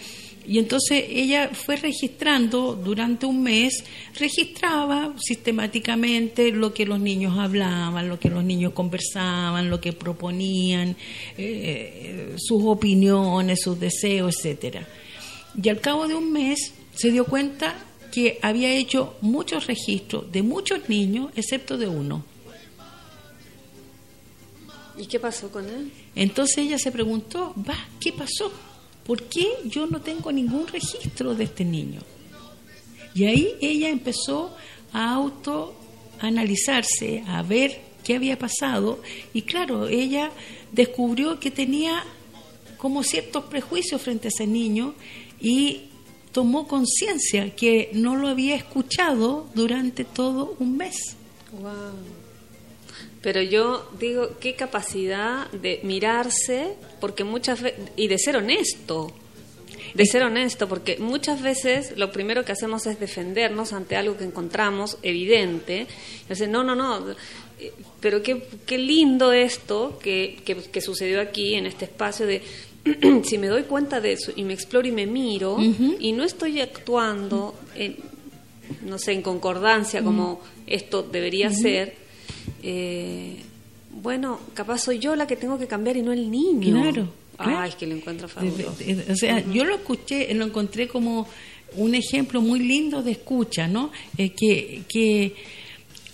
y entonces ella fue registrando durante un mes, registraba sistemáticamente lo que los niños hablaban, lo que los niños conversaban, lo que proponían, eh, sus opiniones, sus deseos, etcétera. Y al cabo de un mes se dio cuenta que había hecho muchos registros de muchos niños, excepto de uno. ¿Y qué pasó con él? Entonces ella se preguntó, va, ¿qué pasó? ¿Por qué yo no tengo ningún registro de este niño? Y ahí ella empezó a autoanalizarse, a ver qué había pasado y claro, ella descubrió que tenía como ciertos prejuicios frente a ese niño y tomó conciencia que no lo había escuchado durante todo un mes. Wow. Pero yo digo, qué capacidad de mirarse, porque muchas veces, y de ser honesto, de ser honesto, porque muchas veces lo primero que hacemos es defendernos ante algo que encontramos evidente. Y no, no, no, pero qué, qué lindo esto que, que, sucedió aquí en este espacio de si me doy cuenta de eso y me exploro y me miro y no estoy actuando en, no sé, en concordancia como esto debería ser, eh, bueno, capaz soy yo la que tengo que cambiar y no el niño. Claro. Ay, es que lo encuentro fabuloso. O sea, yo lo escuché, lo encontré como un ejemplo muy lindo de escucha, ¿no? Eh, que, que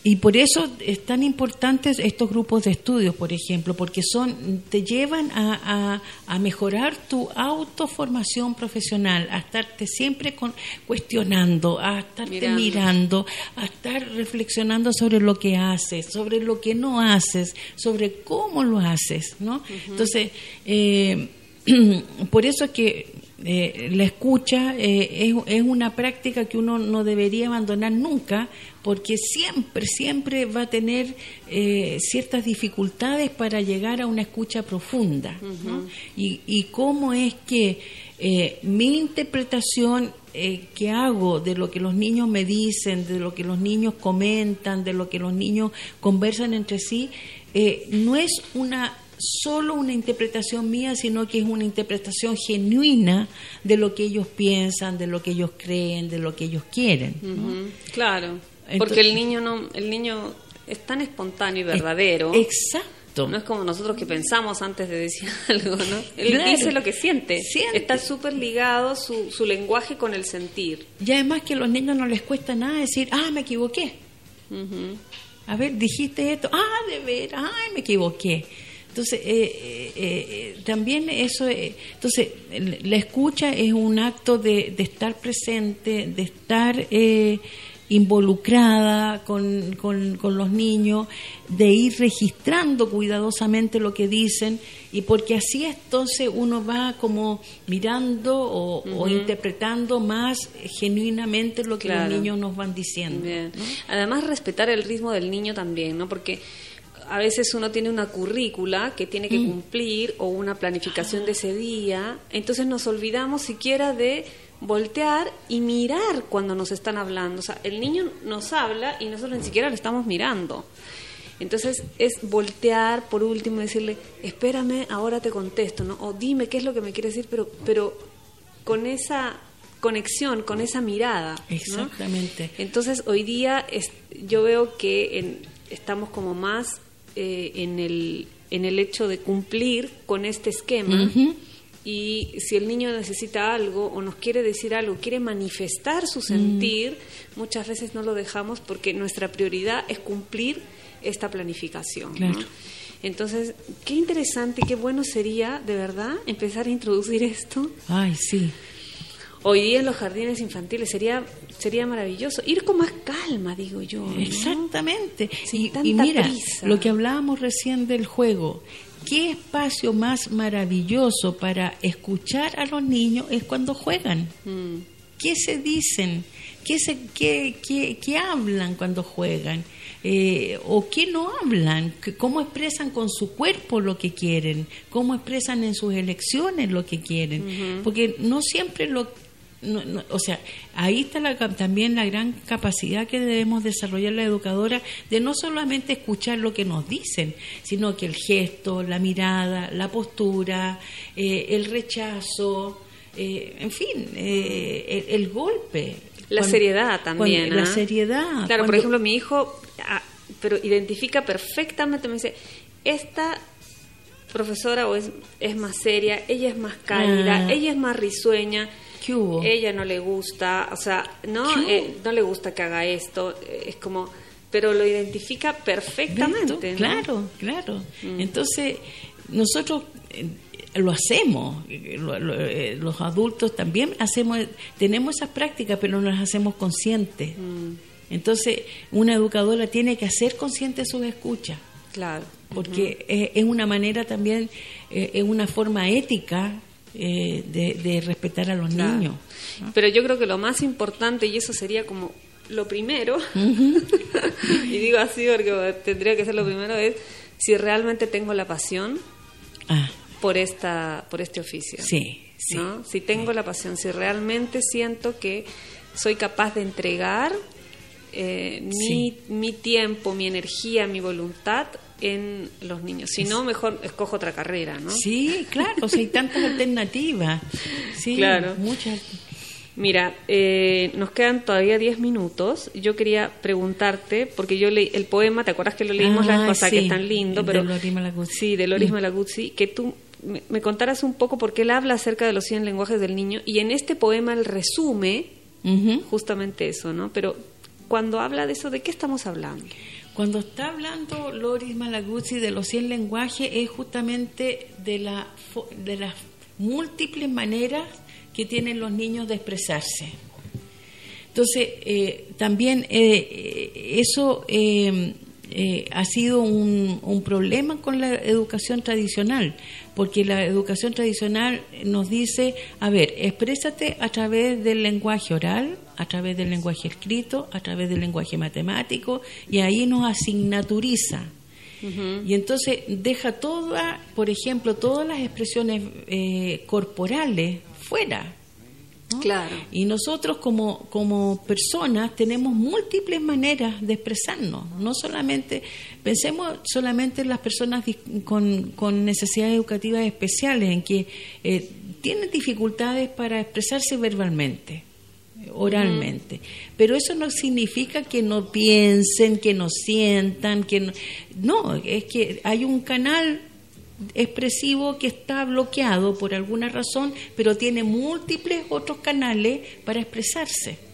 y por eso es tan importantes estos grupos de estudios, por ejemplo, porque son te llevan a, a, mejorar tu autoformación profesional, a estarte siempre con, cuestionando, a estarte mirando. a estar reflexionando sobre lo que haces, sobre lo que no haces, sobre cómo lo haces, ¿no? Entonces, eh, por eso es que eh, la escucha eh, es, es, una práctica que uno no debería abandonar nunca porque siempre, siempre va a tener eh, ciertas dificultades para llegar a una escucha profunda. y, cómo es que eh, mi interpretación eh, que hago de lo que los niños me dicen, de lo que los niños comentan, de lo que los niños conversan entre sí, no es una solo una interpretación mía, sino que es una interpretación genuina de lo que ellos piensan, de lo que ellos creen, de lo que ellos quieren. Claro. Porque el niño no, el niño es tan espontáneo y verdadero. Exacto. No es como nosotros que pensamos antes de decir algo, ¿no? Él dice lo que siente. Está súper ligado su, su lenguaje con el sentir. Y además que a los niños no les cuesta nada decir, ah, me equivoqué. A ver, dijiste esto, ah, de ver, ay, me equivoqué. Entonces, eh, eh, eh, también eso, entonces, la escucha es un acto de, de estar presente, de estar involucrada con, con, los niños, de ir registrando cuidadosamente lo que dicen y porque así entonces uno va como mirando o, interpretando más genuinamente lo que los niños nos van diciendo. Además respetar el ritmo del niño también, ¿no? Porque a veces uno tiene una currícula que tiene que mm. cumplir o una planificación de ese día, entonces nos olvidamos siquiera de voltear y mirar cuando nos están hablando. O sea, el niño nos habla y nosotros ni siquiera lo estamos mirando. Entonces es voltear por último y decirle, espérame, ahora te contesto, ¿no? O dime qué es lo que me quiere decir, pero, pero con esa conexión, con esa mirada. Exactamente. Entonces hoy día es, yo veo que estamos como más eh, en, el, en el hecho de cumplir con este esquema y si el niño necesita algo o nos quiere decir algo, quiere manifestar su sentir, muchas veces no lo dejamos porque nuestra prioridad es cumplir esta planificación. Entonces, qué interesante, qué bueno sería, de verdad, empezar a introducir esto. Ay, sí. Hoy día en los jardines infantiles sería sería maravilloso ir con más calma, digo yo. Exactamente. y, mira, lo que hablábamos recién del juego, qué espacio más maravilloso para escuchar a los niños es cuando juegan. Mm. ¿Qué se dicen? ¿Qué, se, qué, qué, hablan cuando juegan? Eh, ¿O qué no hablan? ¿Cómo expresan con su cuerpo lo que quieren? ¿Cómo expresan en sus elecciones lo que quieren? Porque no siempre lo o sea, ahí está la, también la gran capacidad que debemos desarrollar la educadora de no solamente escuchar lo que nos dicen, sino que el gesto, la mirada, la postura, eh, el rechazo, eh, en fin, eh, el, golpe. La seriedad también. La ¿ah? seriedad. Claro, por ejemplo, mi hijo ah, pero identifica perfectamente, me dice, esta profesora o es, es más seria, ella es más cálida, ah. ella es más risueña. ¿Qué hubo? Ella no le gusta, o sea, no, eh, no le gusta que haga esto, es como, pero lo identifica perfectamente. Claro, claro. Mm. Entonces, nosotros eh, lo hacemos, eh, los adultos también hacemos, tenemos esas prácticas, pero no las hacemos conscientes. Mm. Entonces, una educadora tiene que hacer consciente sus escuchas. Claro. Porque es, una manera también, eh, es una forma ética eh, de, respetar a los niños. Pero yo creo que lo más importante, y eso sería como lo primero, y digo así porque tendría que ser lo primero, es si realmente tengo la pasión ah. por, esta, por este oficio. Sí, Si tengo la pasión, si realmente siento que soy capaz de entregar eh, mi, mi, tiempo, mi energía, mi voluntad en los niños. Si no, mejor escojo otra carrera, ¿no? Sí, claro, si hay tantas alternativas. Sí, claro. Muchas. Mira, eh, nos quedan todavía 10 minutos. Yo quería preguntarte, porque yo leí el poema, ¿te acuerdas que lo leímos la pasada, que es tan lindo? pero, de Loris Malaguzzi. Sí, de Loris. Malaguzzi, que tú me, contaras un poco, porque él habla acerca de los 100 lenguajes del niño, y en este poema él resume justamente eso, ¿no? Pero cuando habla de eso, ¿de qué estamos hablando? Cuando está hablando Loris Malaguzzi de los 100 lenguajes es justamente de, la, de las múltiples maneras que tienen los niños de expresarse. Entonces, eh, también eh, eso eh, ha sido un, un, problema con la educación tradicional, porque la educación tradicional nos dice, a ver, exprésate a través del lenguaje oral, a través del lenguaje escrito, a través del lenguaje matemático, y ahí nos asignaturiza. Y entonces deja toda, por ejemplo, todas las expresiones eh, corporales fuera. Claro. Y nosotros como, como personas tenemos múltiples maneras de expresarnos. No solamente, pensemos solamente en las personas con, con necesidades educativas especiales, en que eh, tienen dificultades para expresarse verbalmente oralmente. Pero eso no significa que no piensen, que no sientan, que no, no, es que hay un canal expresivo que está bloqueado por alguna razón, pero tiene múltiples otros canales para expresarse.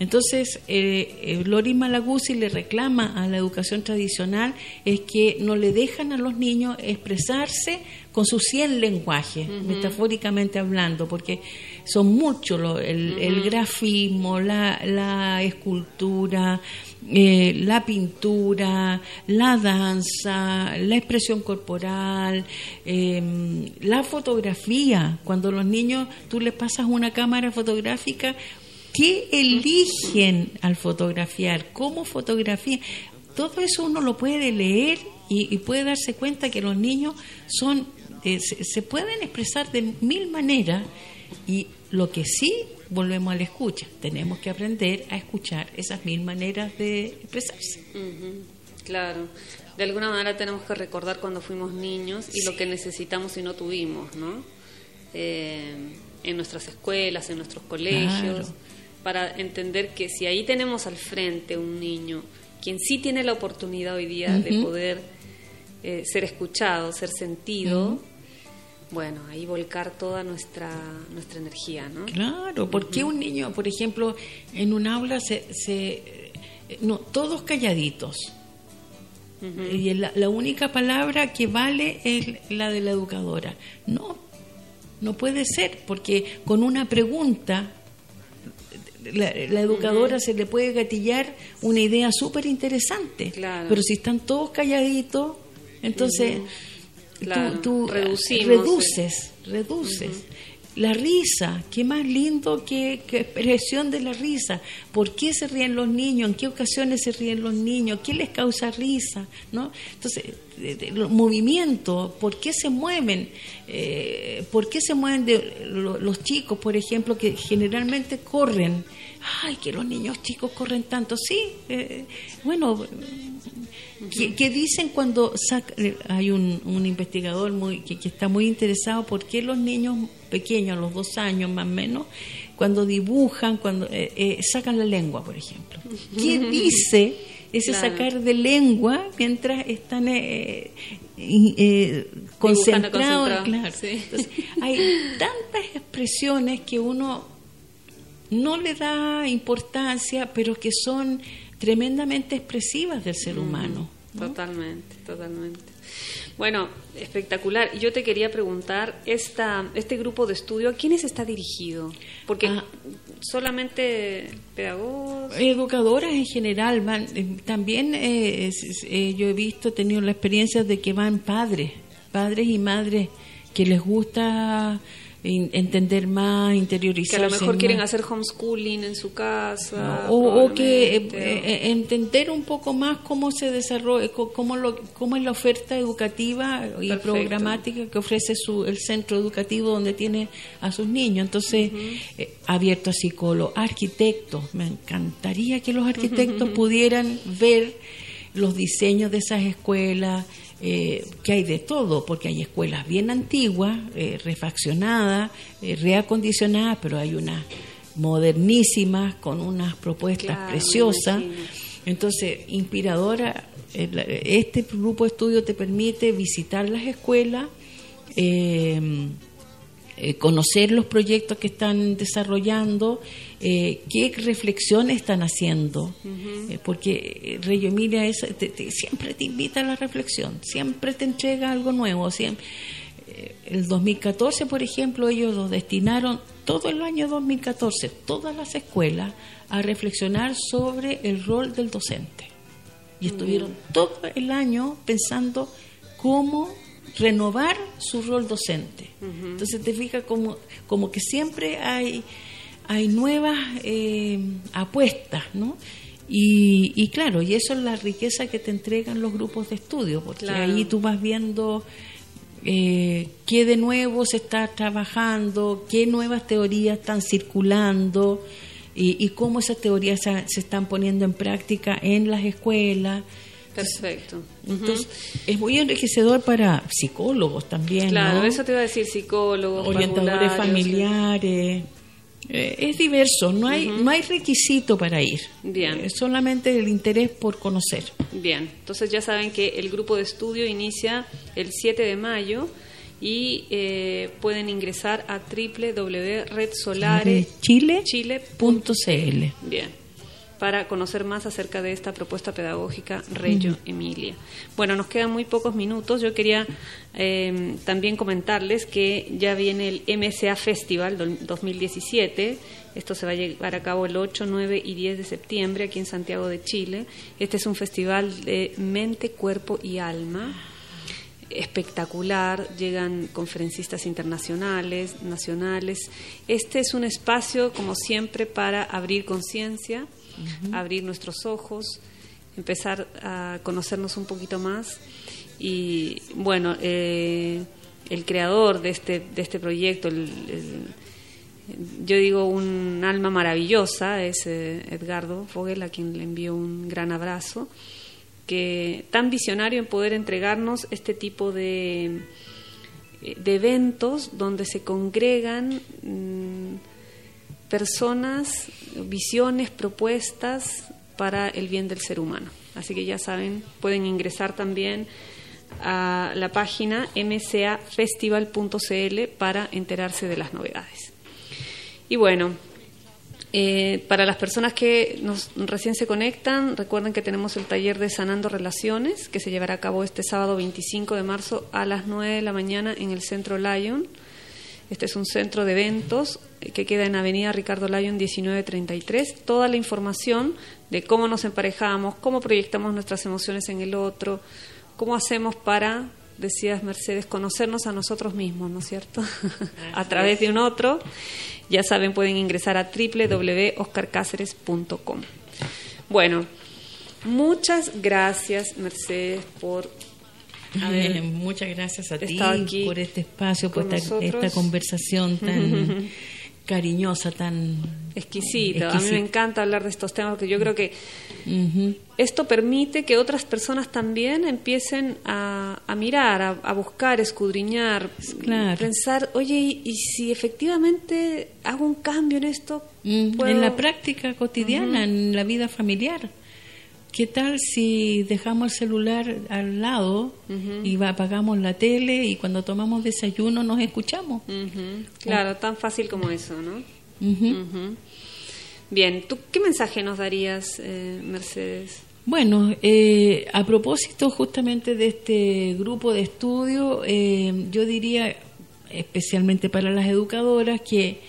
Entonces, eh, eh, Lori Malaguzzi le reclama a la educación tradicional es que no le dejan a los niños expresarse con sus 100 lenguajes, metafóricamente hablando, porque son muchos, el, grafismo, la, escultura, eh, la pintura, la danza, la expresión corporal, em, la fotografía. Cuando los niños tú les pasas una cámara fotográfica, ¿qué eligen al fotografiar? ¿Cómo fotografían? Todo eso uno lo puede leer y, puede darse cuenta que los niños son eh, se pueden expresar de mil maneras y lo que sí, volvemos a la escucha, tenemos que aprender a escuchar esas mil maneras de expresarse. Claro, de alguna manera tenemos que recordar cuando fuimos niños y lo que necesitamos y no tuvimos, ¿no? Eh, en nuestras escuelas, en nuestros colegios, para entender que si ahí tenemos al frente un niño, quien sí tiene la oportunidad hoy día de poder eh, ser escuchado, ser sentido, bueno, ahí volcar toda nuestra, nuestra energía, ¿no? Claro, porque un niño, por ejemplo, en un aula se... se no, todos calladitos. Y la, la, única palabra que vale es la de la educadora. No, no puede ser, porque con una pregunta la, educadora se le puede gatillar una idea súper interesante. Claro. Pero si están todos calladitos, entonces tú, reduces, reduces. La risa, qué más lindo que, expresión de la risa. ¿Por qué se ríen los niños? ¿En qué ocasiones se ríen los niños? ¿Qué les causa risa? ¿No? Entonces, los movimientos, ¿por qué se mueven? Eh, ¿Por qué se mueven de, los chicos, por ejemplo, que generalmente corren? ay, que los niños chicos corren tanto. Sí, eh, bueno, que, dicen cuando eh, hay un, investigador muy, que, está muy interesado por qué los niños pequeños, a los dos años más o menos, cuando dibujan, cuando eh, sacan la lengua, por ejemplo. ¿Qué dice ese sacar de lengua mientras están concentrados? hay tantas expresiones que uno no le da importancia, pero que son tremendamente expresivas del ser humano. Totalmente, totalmente. Bueno, espectacular. Yo te quería preguntar, esta, este grupo de estudio, ¿a quiénes está dirigido? Porque ah. solamente pedagogos... Educadoras en general. Eh, también eh, eh, yo he visto, he tenido la experiencia de que van padres, padres y madres que les gusta entender más, interiorizar. Que a lo mejor quieren hacer homeschooling en su casa. o, que eh, eh, entender un poco más cómo se desarrolla, cómo, lo, cómo es la oferta educativa y programática que ofrece su, el centro educativo donde tiene a sus niños. Entonces, eh, abierto a psicólogos, arquitectos. Me encantaría que los arquitectos pudieran ver los diseños de esas escuelas, eh, que hay de todo, porque hay escuelas bien antiguas, eh, refaccionadas, eh, reacondicionadas, pero hay unas modernísimas con unas propuestas preciosas. Entonces, inspiradora, este grupo de estudio te permite visitar las escuelas, conocer los proyectos que están desarrollando, eh, qué reflexiones están haciendo, eh, porque Rey Emilia es, siempre te invita a la reflexión, siempre te entrega algo nuevo. Siempre. Eh, el 2014, por ejemplo, ellos lo destinaron todo el año 2014, todas las escuelas, a reflexionar sobre el rol del docente. Y estuvieron todo el año pensando cómo renovar su rol docente. Entonces te fijas como, como que siempre hay hay nuevas eh, apuestas, ¿no? Y, claro, y eso es la riqueza que te entregan los grupos de estudio, porque ahí tú vas viendo eh, qué de nuevo se está trabajando, qué nuevas teorías están circulando y, cómo esas teorías se, están poniendo en práctica en las escuelas. Perfecto. Entonces, es muy enriquecedor para psicólogos también. Claro, eso te iba a decir, psicólogos, orientadores familiares. Eh, es diverso, no hay, no hay requisito para ir. Bien. Es solamente el interés por conocer. Bien, entonces ya saben que el grupo de estudio inicia el 7 de mayo y eh, pueden ingresar a www.redsolarechile.cl. Bien para conocer más acerca de esta propuesta pedagógica Reggio Emilia. Bueno, nos quedan muy pocos minutos. Yo quería em, también comentarles que ya viene el MSA Festival 2017. Esto se va a llevar a cabo el 8, 9 y 10 de septiembre aquí en Santiago de Chile. Este es un festival de mente, cuerpo y alma espectacular, llegan conferencistas internacionales, nacionales. Este es un espacio, como siempre, para abrir conciencia, abrir nuestros ojos, empezar a conocernos un poquito más. Y bueno, eh, el creador de este, de este proyecto, yo digo un alma maravillosa, es eh, Edgardo Fogel, a quien le envío un gran abrazo, que tan visionario en poder entregarnos este tipo de, de eventos donde se congregan mm, personas visiones, propuestas para el bien del ser humano. Así que ya saben, pueden ingresar también a la página mcafestival.cl para enterarse de las novedades. Y bueno, eh, para las personas que nos, recién se conectan, recuerden que tenemos el taller de Sanando Relaciones, que se llevará a cabo este sábado 25 de marzo a las 9 de la mañana en el Centro Lyon. Este es un centro de eventos que queda en Avenida Ricardo Lyon 1933. Toda la información de cómo nos emparejamos, cómo proyectamos nuestras emociones en el otro, cómo hacemos para, decías Mercedes, conocernos a nosotros mismos, ¿no es cierto? a través de un otro. Ya saben, pueden ingresar a www.oscarcáceres.com. Bueno, muchas gracias Mercedes por muchas gracias a ti por este espacio, por esta, conversación tan, cariñosa, tan exquisita. A mí me encanta hablar de estos temas porque yo creo que esto permite que otras personas también empiecen a, mirar, a, buscar, escudriñar, pensar, oye, ¿y, si efectivamente hago un cambio en esto? En la práctica cotidiana, en la vida familiar. ¿Qué tal si dejamos el celular al lado y apagamos la tele y cuando tomamos desayuno nos escuchamos? Claro, tan fácil como eso, ¿no? Bien, ¿tú qué mensaje nos darías, eh, Mercedes? Bueno, eh, a propósito justamente de este grupo de estudio, eh, yo diría, especialmente para las educadoras, que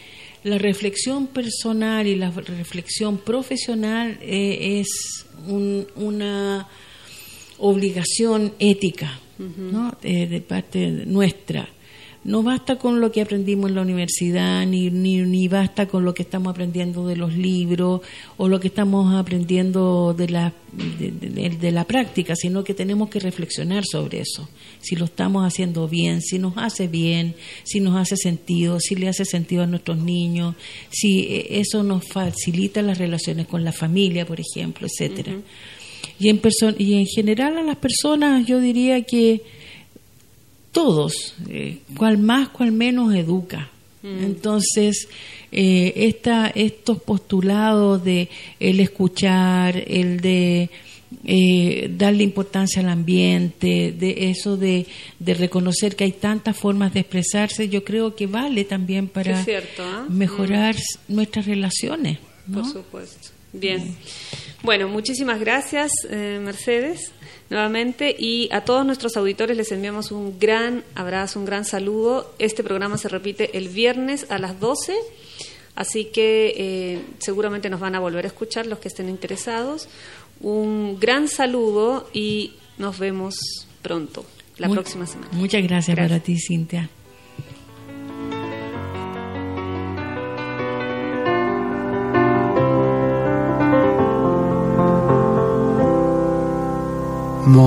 la reflexión personal y la reflexión profesional es una obligación ética de parte nuestra. No basta con lo que aprendimos en la universidad, ni, ni, basta con lo que estamos aprendiendo de los libros o lo que estamos aprendiendo de la, de, la práctica, sino que tenemos que reflexionar sobre eso. Si lo estamos haciendo bien, si nos hace bien, si nos hace sentido, si le hace sentido a nuestros niños, si eh, eso nos facilita las relaciones con la familia, por ejemplo, etcétera. y, en y en general a las personas yo diría que todos, eh, cual más, cual menos educa. Mm. Entonces, eh, esta, estos postulados de el escuchar, el de eh, darle importancia al ambiente, de eso de, de, reconocer que hay tantas formas de expresarse, yo creo que vale también para ¿ah? mejorar mm. nuestras relaciones. Por supuesto. Bien. Bueno, muchísimas gracias, Mercedes nuevamente y a todos nuestros auditores les enviamos un gran abrazo, un gran saludo. Este programa se repite el viernes a las 12, así que eh, seguramente nos van a volver a escuchar los que estén interesados. Un gran saludo y nos vemos pronto, la próxima semana. Muchas gracias, gracias. para ti, Cintia. More